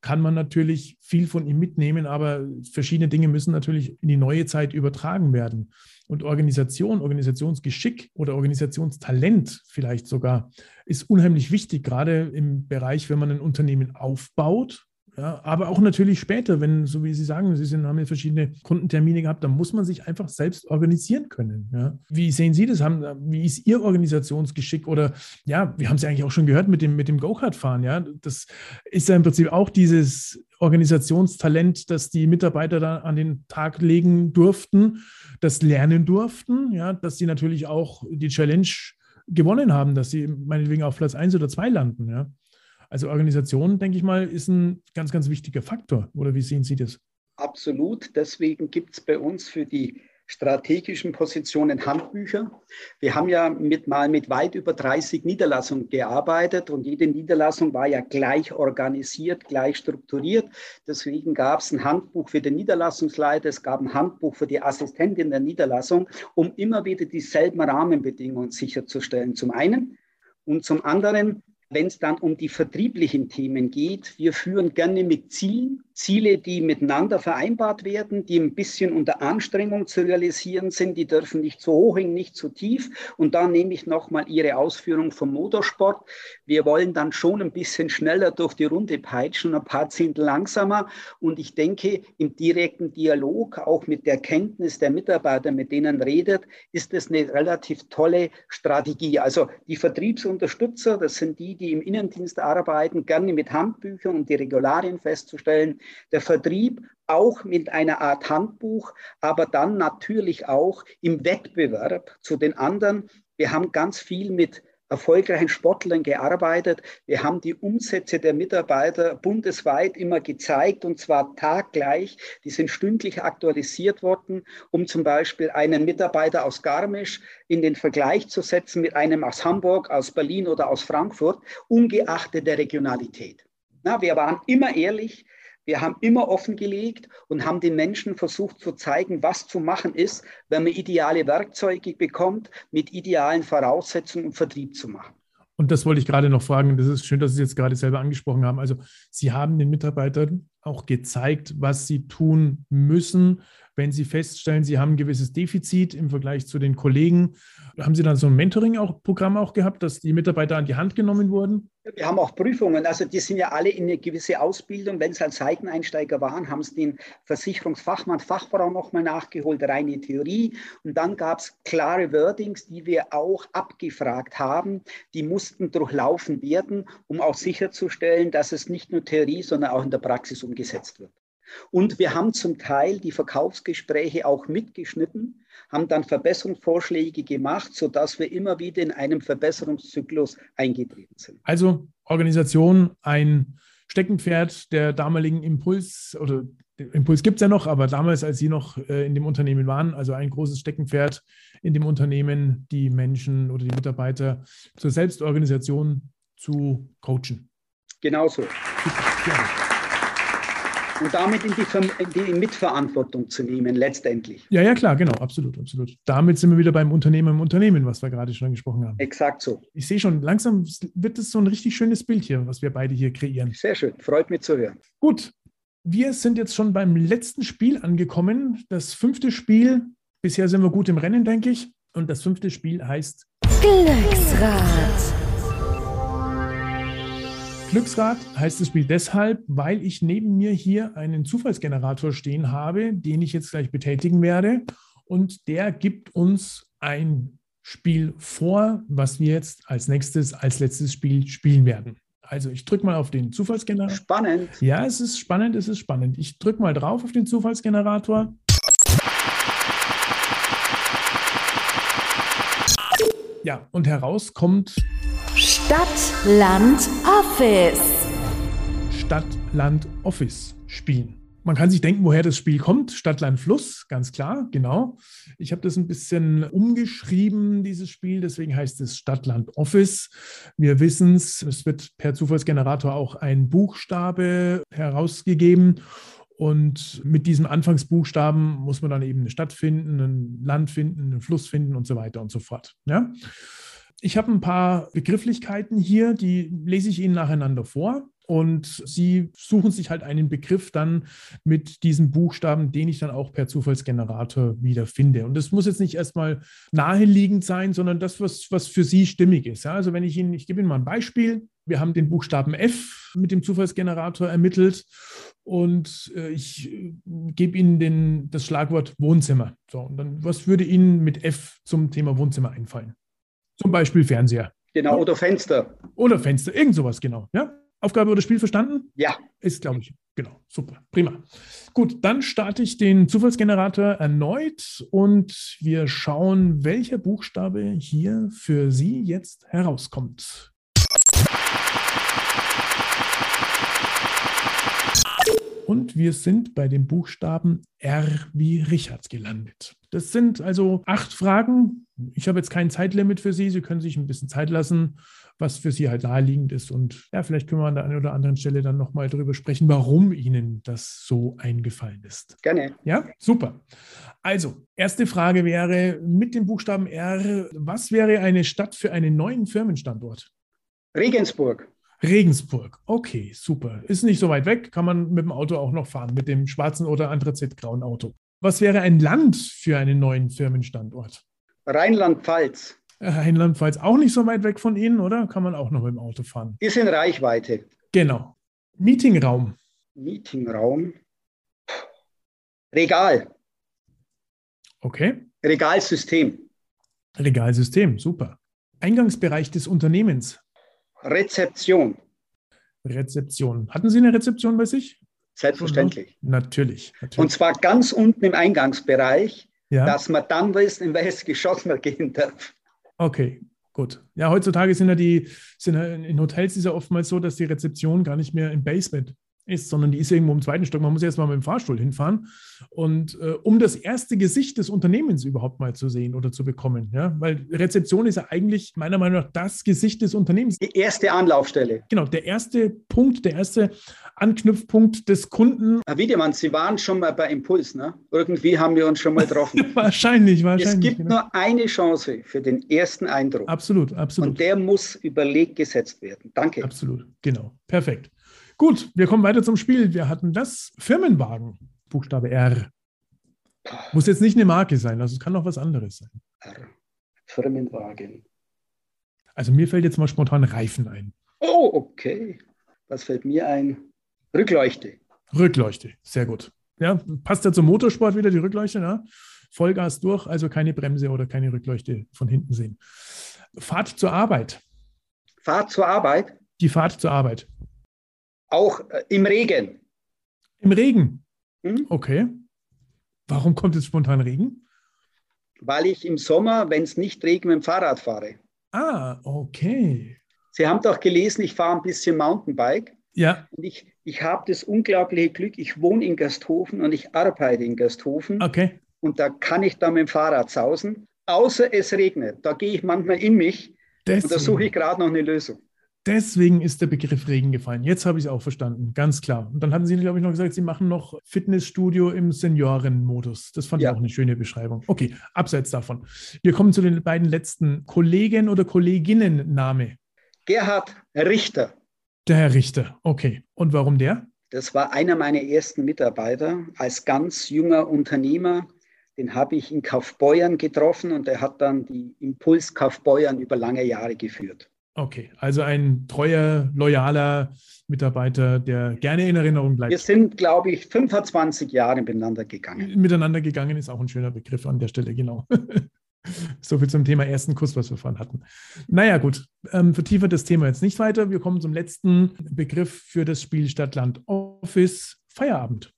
kann man natürlich viel von ihm mitnehmen, aber verschiedene Dinge müssen natürlich in die neue Zeit übertragen werden. Und Organisation, Organisationsgeschick oder Organisationstalent vielleicht sogar ist unheimlich wichtig, gerade im Bereich, wenn man ein Unternehmen aufbaut ja, aber auch natürlich später, wenn, so wie Sie sagen, Sie sind, haben ja verschiedene Kundentermine gehabt, dann muss man sich einfach selbst organisieren können. Ja. Wie sehen Sie das? Haben, wie ist Ihr Organisationsgeschick? Oder ja, wir haben es ja eigentlich auch schon gehört mit dem, mit dem Go-Kart-Fahren. Ja. Das ist ja im Prinzip auch dieses Organisationstalent, das die Mitarbeiter da an den Tag legen durften, das lernen durften, ja, dass sie natürlich auch die Challenge gewonnen haben, dass sie meinetwegen auf Platz 1 oder 2 landen. Ja. Also Organisation, denke ich mal, ist ein ganz, ganz wichtiger Faktor. Oder wie sehen Sie das? Absolut. Deswegen gibt es bei uns für die strategischen Positionen Handbücher. Wir haben ja mit mal mit weit über 30 Niederlassungen gearbeitet und jede Niederlassung war ja gleich organisiert, gleich strukturiert. Deswegen gab es ein Handbuch für den Niederlassungsleiter, es gab ein Handbuch für die Assistentin der Niederlassung, um immer wieder dieselben Rahmenbedingungen sicherzustellen. Zum einen und zum anderen wenn es dann um die vertrieblichen Themen geht, wir führen gerne mit Zielen, Ziele, die miteinander vereinbart werden, die ein bisschen unter Anstrengung zu realisieren sind, die dürfen nicht zu hoch hängen, nicht zu tief. Und da nehme ich nochmal Ihre Ausführung vom Motorsport. Wir wollen dann schon ein bisschen schneller durch die Runde peitschen, ein paar Zehntel langsamer. Und ich denke, im direkten Dialog, auch mit der Kenntnis der Mitarbeiter, mit denen redet, ist es eine relativ tolle Strategie. Also die Vertriebsunterstützer, das sind die, die im Innendienst arbeiten, gerne mit Handbüchern, um die Regularien festzustellen. Der Vertrieb auch mit einer Art Handbuch, aber dann natürlich auch im Wettbewerb zu den anderen. Wir haben ganz viel mit erfolgreichen Sportlern gearbeitet. Wir haben die Umsätze der Mitarbeiter bundesweit immer gezeigt und zwar taggleich. Die sind stündlich aktualisiert worden, um zum Beispiel einen Mitarbeiter aus Garmisch in den Vergleich zu setzen mit einem aus Hamburg, aus Berlin oder aus Frankfurt, ungeachtet der Regionalität. Na, wir waren immer ehrlich, wir haben immer offengelegt und haben den Menschen versucht zu zeigen, was zu machen ist, wenn man ideale Werkzeuge bekommt, mit idealen Voraussetzungen um Vertrieb zu machen. Und das wollte ich gerade noch fragen. Das ist schön, dass Sie es jetzt gerade selber angesprochen haben. Also Sie haben den Mitarbeitern auch gezeigt, was sie tun müssen, wenn sie feststellen, sie haben ein gewisses Defizit im Vergleich zu den Kollegen. Haben Sie dann so ein Mentoring-Programm auch gehabt, dass die Mitarbeiter an die Hand genommen wurden? Wir haben auch Prüfungen. Also die sind ja alle in eine gewisse Ausbildung. Wenn es halt Seiteneinsteiger waren, haben es den Versicherungsfachmann, Fachfrau nochmal nachgeholt, reine Theorie. Und dann gab es klare Wordings, die wir auch abgefragt haben. Die mussten durchlaufen werden, um auch sicherzustellen, dass es nicht nur Theorie, sondern auch in der Praxis umgesetzt wird. Und wir haben zum Teil die Verkaufsgespräche auch mitgeschnitten, haben dann Verbesserungsvorschläge gemacht, sodass wir immer wieder in einem Verbesserungszyklus eingetreten sind. Also Organisation, ein Steckenpferd der damaligen Impuls oder Impuls gibt es ja noch, aber damals, als Sie noch äh, in dem Unternehmen waren, also ein großes Steckenpferd in dem Unternehmen, die Menschen oder die Mitarbeiter zur Selbstorganisation zu coachen. Genauso. Und damit in die, in die Mitverantwortung zu nehmen, letztendlich. Ja, ja, klar, genau, absolut, absolut. Damit sind wir wieder beim Unternehmer im Unternehmen, was wir gerade schon angesprochen haben. Exakt so. Ich sehe schon, langsam wird es so ein richtig schönes Bild hier, was wir beide hier kreieren. Sehr schön. Freut mich zu hören. Gut, wir sind jetzt schon beim letzten Spiel angekommen. Das fünfte Spiel. Bisher sind wir gut im Rennen, denke ich. Und das fünfte Spiel heißt Glücksrad. Glücksrad. Heißt das Spiel deshalb, weil ich neben mir hier einen Zufallsgenerator stehen habe, den ich jetzt gleich betätigen werde. Und der gibt uns ein Spiel vor, was wir jetzt als nächstes, als letztes Spiel spielen werden. Also ich drücke mal auf den Zufallsgenerator. Spannend. Ja, es ist spannend, es ist spannend. Ich drücke mal drauf auf den Zufallsgenerator. Ja, und heraus kommt Land, Office. Stadt, Land, Office spielen. Man kann sich denken, woher das Spiel kommt. Stadt, Land, Fluss, ganz klar, genau. Ich habe das ein bisschen umgeschrieben, dieses Spiel. Deswegen heißt es Stadt, Land, Office. Wir wissen es, es wird per Zufallsgenerator auch ein Buchstabe herausgegeben. Und mit diesem Anfangsbuchstaben muss man dann eben eine Stadt finden, ein Land finden, einen Fluss finden und so weiter und so fort. Ja? Ich habe ein paar Begrifflichkeiten hier, die lese ich Ihnen nacheinander vor. Und Sie suchen sich halt einen Begriff dann mit diesem Buchstaben, den ich dann auch per Zufallsgenerator wieder finde. Und das muss jetzt nicht erstmal naheliegend sein, sondern das, was, was für Sie stimmig ist. Ja, also wenn ich Ihnen, ich gebe Ihnen mal ein Beispiel. Wir haben den Buchstaben F mit dem Zufallsgenerator ermittelt und äh, ich äh, gebe Ihnen den, das Schlagwort Wohnzimmer. So, und dann, was würde Ihnen mit F zum Thema Wohnzimmer einfallen? Zum Beispiel Fernseher Genau. Oder Fenster. oder Fenster, irgend sowas, genau. Ja? Aufgabe oder Spiel verstanden? Ja. Ist, glaube ich, genau. Super, prima. Gut, dann starte ich den Zufallsgenerator erneut und wir schauen, welcher Buchstabe hier für Sie jetzt herauskommt. Und wir sind bei dem Buchstaben R wie Richard gelandet. Das sind also acht Fragen. Ich habe jetzt kein Zeitlimit für Sie. Sie können sich ein bisschen Zeit lassen, was für Sie halt naheliegend ist. Und ja, vielleicht können wir an der einen oder anderen Stelle dann nochmal darüber sprechen, warum Ihnen das so eingefallen ist. Gerne. Ja, super. Also, erste Frage wäre mit dem Buchstaben R, was wäre eine Stadt für einen neuen Firmenstandort? Regensburg. Regensburg. Okay, super. Ist nicht so weit weg, kann man mit dem Auto auch noch fahren, mit dem schwarzen oder anthrazitgrauen Auto. Was wäre ein Land für einen neuen Firmenstandort? Rheinland-Pfalz. Rheinland-Pfalz auch nicht so weit weg von Ihnen, oder? Kann man auch noch mit dem Auto fahren? Ist in Reichweite. Genau. Meetingraum. Meetingraum. Regal. Okay. Regalsystem. Regalsystem. Super. Eingangsbereich des Unternehmens. Rezeption. Rezeption. Hatten Sie eine Rezeption bei sich? Selbstverständlich. Natürlich. natürlich. Und zwar ganz unten im Eingangsbereich, ja. dass man dann weiß, in welches Geschoss man gehen darf. Okay, gut. Ja, heutzutage sind ja die, sind ja in Hotels ist ja oftmals so, dass die Rezeption gar nicht mehr im Basement ist, sondern die ist irgendwo im zweiten Stock. Man muss erst mal mit dem Fahrstuhl hinfahren. Und äh, um das erste Gesicht des Unternehmens überhaupt mal zu sehen oder zu bekommen, ja, weil Rezeption ist ja eigentlich meiner Meinung nach das Gesicht des Unternehmens. Die erste Anlaufstelle. Genau, der erste Punkt, der erste Anknüpfpunkt des Kunden. Herr Wiedemann, Sie waren schon mal bei Impuls, ne? Irgendwie haben wir uns schon mal getroffen. *laughs* wahrscheinlich, wahrscheinlich. Es gibt genau. nur eine Chance für den ersten Eindruck. Absolut, absolut. Und der muss überlegt gesetzt werden. Danke. Absolut, genau. Perfekt. Gut, wir kommen weiter zum Spiel. Wir hatten das Firmenwagen, Buchstabe R. Muss jetzt nicht eine Marke sein, also es kann auch was anderes sein. R. Firmenwagen. Also mir fällt jetzt mal spontan Reifen ein. Oh, okay. Was fällt mir ein? Rückleuchte. Rückleuchte, sehr gut. Ja, passt ja zum Motorsport wieder die Rückleuchte, ne? Vollgas durch, also keine Bremse oder keine Rückleuchte von hinten sehen. Fahrt zur Arbeit. Fahrt zur Arbeit. Die Fahrt zur Arbeit. Auch äh, im Regen. Im Regen. Hm? Okay. Warum kommt jetzt spontan Regen? Weil ich im Sommer, wenn es nicht regnet, mit dem Fahrrad fahre. Ah, okay. Sie haben doch gelesen, ich fahre ein bisschen Mountainbike. Ja, Und ich, ich habe das unglaubliche Glück, ich wohne in Gersthofen und ich arbeite in Gersthofen. okay. Und da kann ich dann mit dem Fahrrad sausen. Außer es regnet. Da gehe ich manchmal in mich und da suche Deswegen, ich gerade noch eine Lösung. Deswegen ist der Begriff Regen gefallen. Jetzt habe ich es auch verstanden, ganz klar. Und dann hatten Sie, glaube ich, noch gesagt, Sie machen noch Fitnessstudio im Seniorenmodus. Das fand ja. ich auch eine schöne Beschreibung. Okay, abseits davon. Wir kommen zu den beiden letzten Kollegen oder Kolleginnen-Name. Gerhard Richter. Der Herr Richter, okay. Und warum der? Das war einer meiner ersten Mitarbeiter als ganz junger Unternehmer. Den habe ich in Kaufbeuern getroffen und er hat dann die Impuls Kaufbeuern über lange Jahre geführt. Okay, also ein treuer, loyaler Mitarbeiter, der gerne in Erinnerung bleibt. Wir sind, glaube ich, 25 Jahre miteinander gegangen. Miteinander gegangen ist auch ein schöner Begriff an der Stelle, genau. *laughs* so viel zum Thema ersten Kuss, was wir vorhin hatten. Naja, gut, ähm, vertiefen das Thema jetzt nicht weiter. Wir kommen zum letzten Begriff für das Spiel Stadtland Office, Feierabend.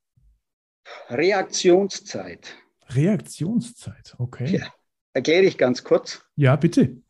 Reaktionszeit. Reaktionszeit, okay. Ja, erkläre ich ganz kurz. Ja, bitte.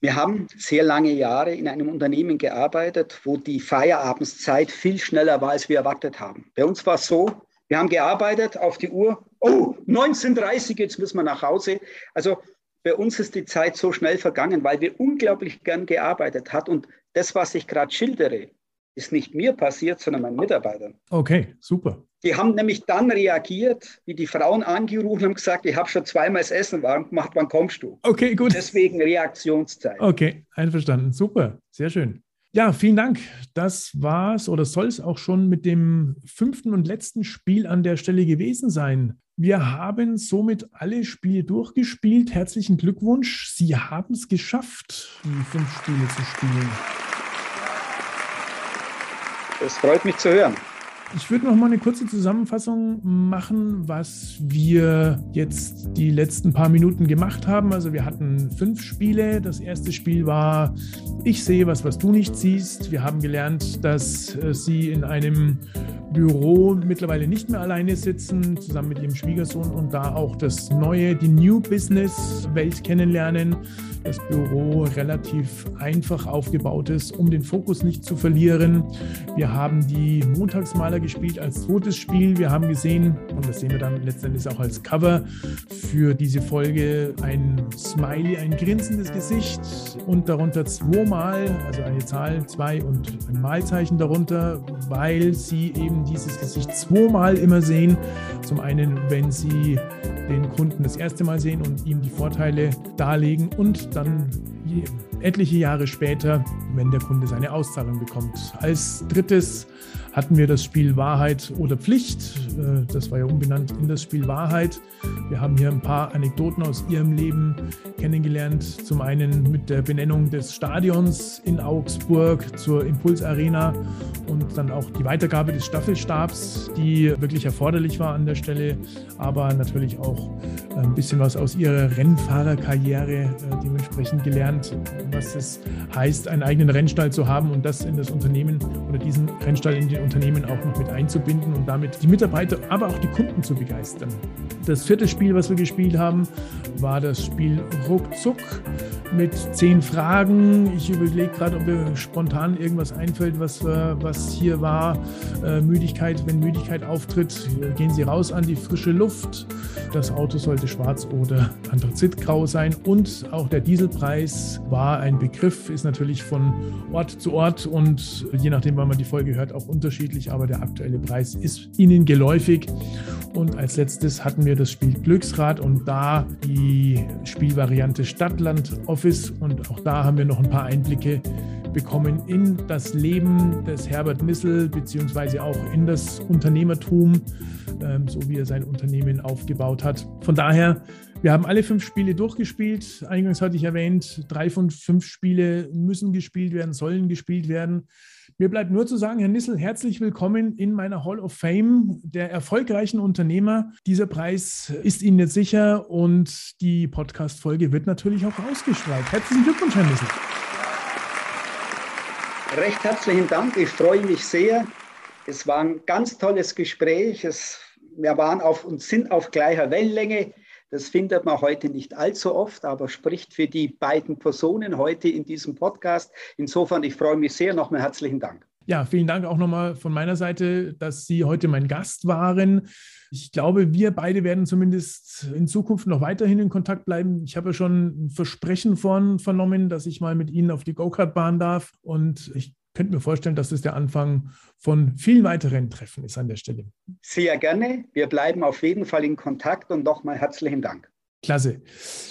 Wir haben sehr lange Jahre in einem Unternehmen gearbeitet, wo die Feierabendszeit viel schneller war, als wir erwartet haben. Bei uns war es so, wir haben gearbeitet auf die Uhr, oh, 19.30 jetzt müssen wir nach Hause. Also bei uns ist die Zeit so schnell vergangen, weil wir unglaublich gern gearbeitet haben. Und das, was ich gerade schildere, ist nicht mir passiert, sondern meinen Mitarbeitern. Okay, super. Die haben nämlich dann reagiert, wie die Frauen angerufen haben gesagt, ich habe schon zweimal das Essen warm gemacht, wann kommst du? Okay, gut. Deswegen Reaktionszeit. Okay, einverstanden. Super, sehr schön. Ja, vielen Dank. Das war's oder soll es auch schon mit dem fünften und letzten Spiel an der Stelle gewesen sein. Wir haben somit alle Spiele durchgespielt. Herzlichen Glückwunsch. Sie haben es geschafft, die fünf Spiele zu spielen. Es freut mich zu hören. Ich würde noch mal eine kurze Zusammenfassung machen, was wir jetzt die letzten paar Minuten gemacht haben. Also wir hatten fünf Spiele. Das erste Spiel war Ich sehe was, was du nicht siehst. Wir haben gelernt, dass äh, sie in einem Büro mittlerweile nicht mehr alleine sitzen, zusammen mit ihrem Schwiegersohn und da auch das neue, die New Business Welt kennenlernen. Das Büro relativ einfach aufgebaut ist, um den Fokus nicht zu verlieren. Wir haben die Montagsmaler gespielt als zweites Spiel. Wir haben gesehen, und das sehen wir dann letztendlich auch als Cover für diese Folge, ein Smiley, ein grinsendes Gesicht und darunter zweimal, also eine Zahl, zwei und ein Malzeichen darunter, weil sie eben dieses Gesicht zweimal immer sehen. Zum einen, wenn sie den Kunden das erste Mal sehen und ihm die Vorteile darlegen und dann etliche Jahre später, wenn der Kunde seine Auszahlung bekommt. Als drittes hatten wir das Spiel Wahrheit oder Pflicht. Äh, das war ja umbenannt in das Spiel Wahrheit. Wir haben hier ein paar Anekdoten aus ihrem Leben kennengelernt. Zum einen mit der Benennung des Stadions in Augsburg zur Impulsarena und dann auch die Weitergabe des Staffelstabs, die wirklich erforderlich war an der Stelle, aber natürlich auch ein bisschen was aus ihrer Rennfahrerkarriere äh, dementsprechend gelernt, was es heißt, einen eigenen Rennstall zu haben und das in das Unternehmen oder diesen Rennstall in den Unternehmen auch noch mit einzubinden und damit die Mitarbeiter, aber auch die Kunden zu begeistern. Das vierte Spiel, was wir gespielt haben, war das Spiel Ruckzuck mit zehn Fragen. Ich überlege gerade, ob mir spontan irgendwas einfällt, was, was hier war. Äh, Müdigkeit, wenn Müdigkeit auftritt, gehen Sie raus an die frische Luft. Das Auto sollte schwarz oder anthrazitgrau sein. Und auch der Dieselpreis war ein Begriff, ist natürlich von Ort zu Ort und je nachdem, wann man die Folge hört, auch unterschiedlich. Aber der aktuelle Preis ist Ihnen geläufig. Und als letztes hatten wir das Spiel Glücksrad und da die Spielvariante Stadtland Office. Und auch da haben wir noch ein paar Einblicke bekommen in das Leben des Herbert Nissel, beziehungsweise auch in das Unternehmertum, ähm, so wie er sein Unternehmen aufgebaut hat. Von daher, wir haben alle fünf Spiele durchgespielt. Eingangs hatte ich erwähnt, drei von fünf Spiele müssen gespielt werden, sollen gespielt werden. Mir bleibt nur zu sagen, Herr Nissel, herzlich willkommen in meiner Hall of Fame der erfolgreichen Unternehmer. Dieser Preis ist Ihnen jetzt sicher und die Podcast-Folge wird natürlich auch ausgestrahlt. Herzlichen Glückwunsch, Herr Nissel. Recht herzlichen Dank. Ich freue mich sehr. Es war ein ganz tolles Gespräch. Es, wir waren auf und sind auf gleicher Wellenlänge. Das findet man heute nicht allzu oft, aber spricht für die beiden Personen heute in diesem Podcast. Insofern, ich freue mich sehr. Nochmal herzlichen Dank. Ja, vielen Dank auch nochmal von meiner Seite, dass Sie heute mein Gast waren. Ich glaube, wir beide werden zumindest in Zukunft noch weiterhin in Kontakt bleiben. Ich habe ja schon ein Versprechen von vernommen, dass ich mal mit Ihnen auf die Go-Kart-Bahn darf. Und ich könnte mir vorstellen, dass es der Anfang von vielen weiteren Treffen ist an der Stelle. Sehr gerne. Wir bleiben auf jeden Fall in Kontakt und nochmal herzlichen Dank. Klasse.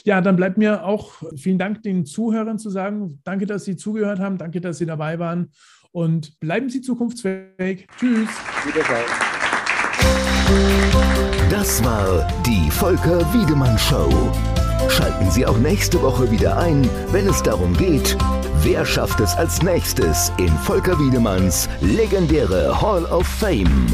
Ja, dann bleibt mir auch vielen Dank den Zuhörern zu sagen. Danke, dass Sie zugehört haben. Danke, dass Sie dabei waren. Und bleiben Sie zukunftsfähig. Tschüss. Wiedersehen. Das war die Volker Wiedemann Show. Schalten Sie auch nächste Woche wieder ein, wenn es darum geht, wer schafft es als nächstes in Volker Wiedemanns legendäre Hall of Fame.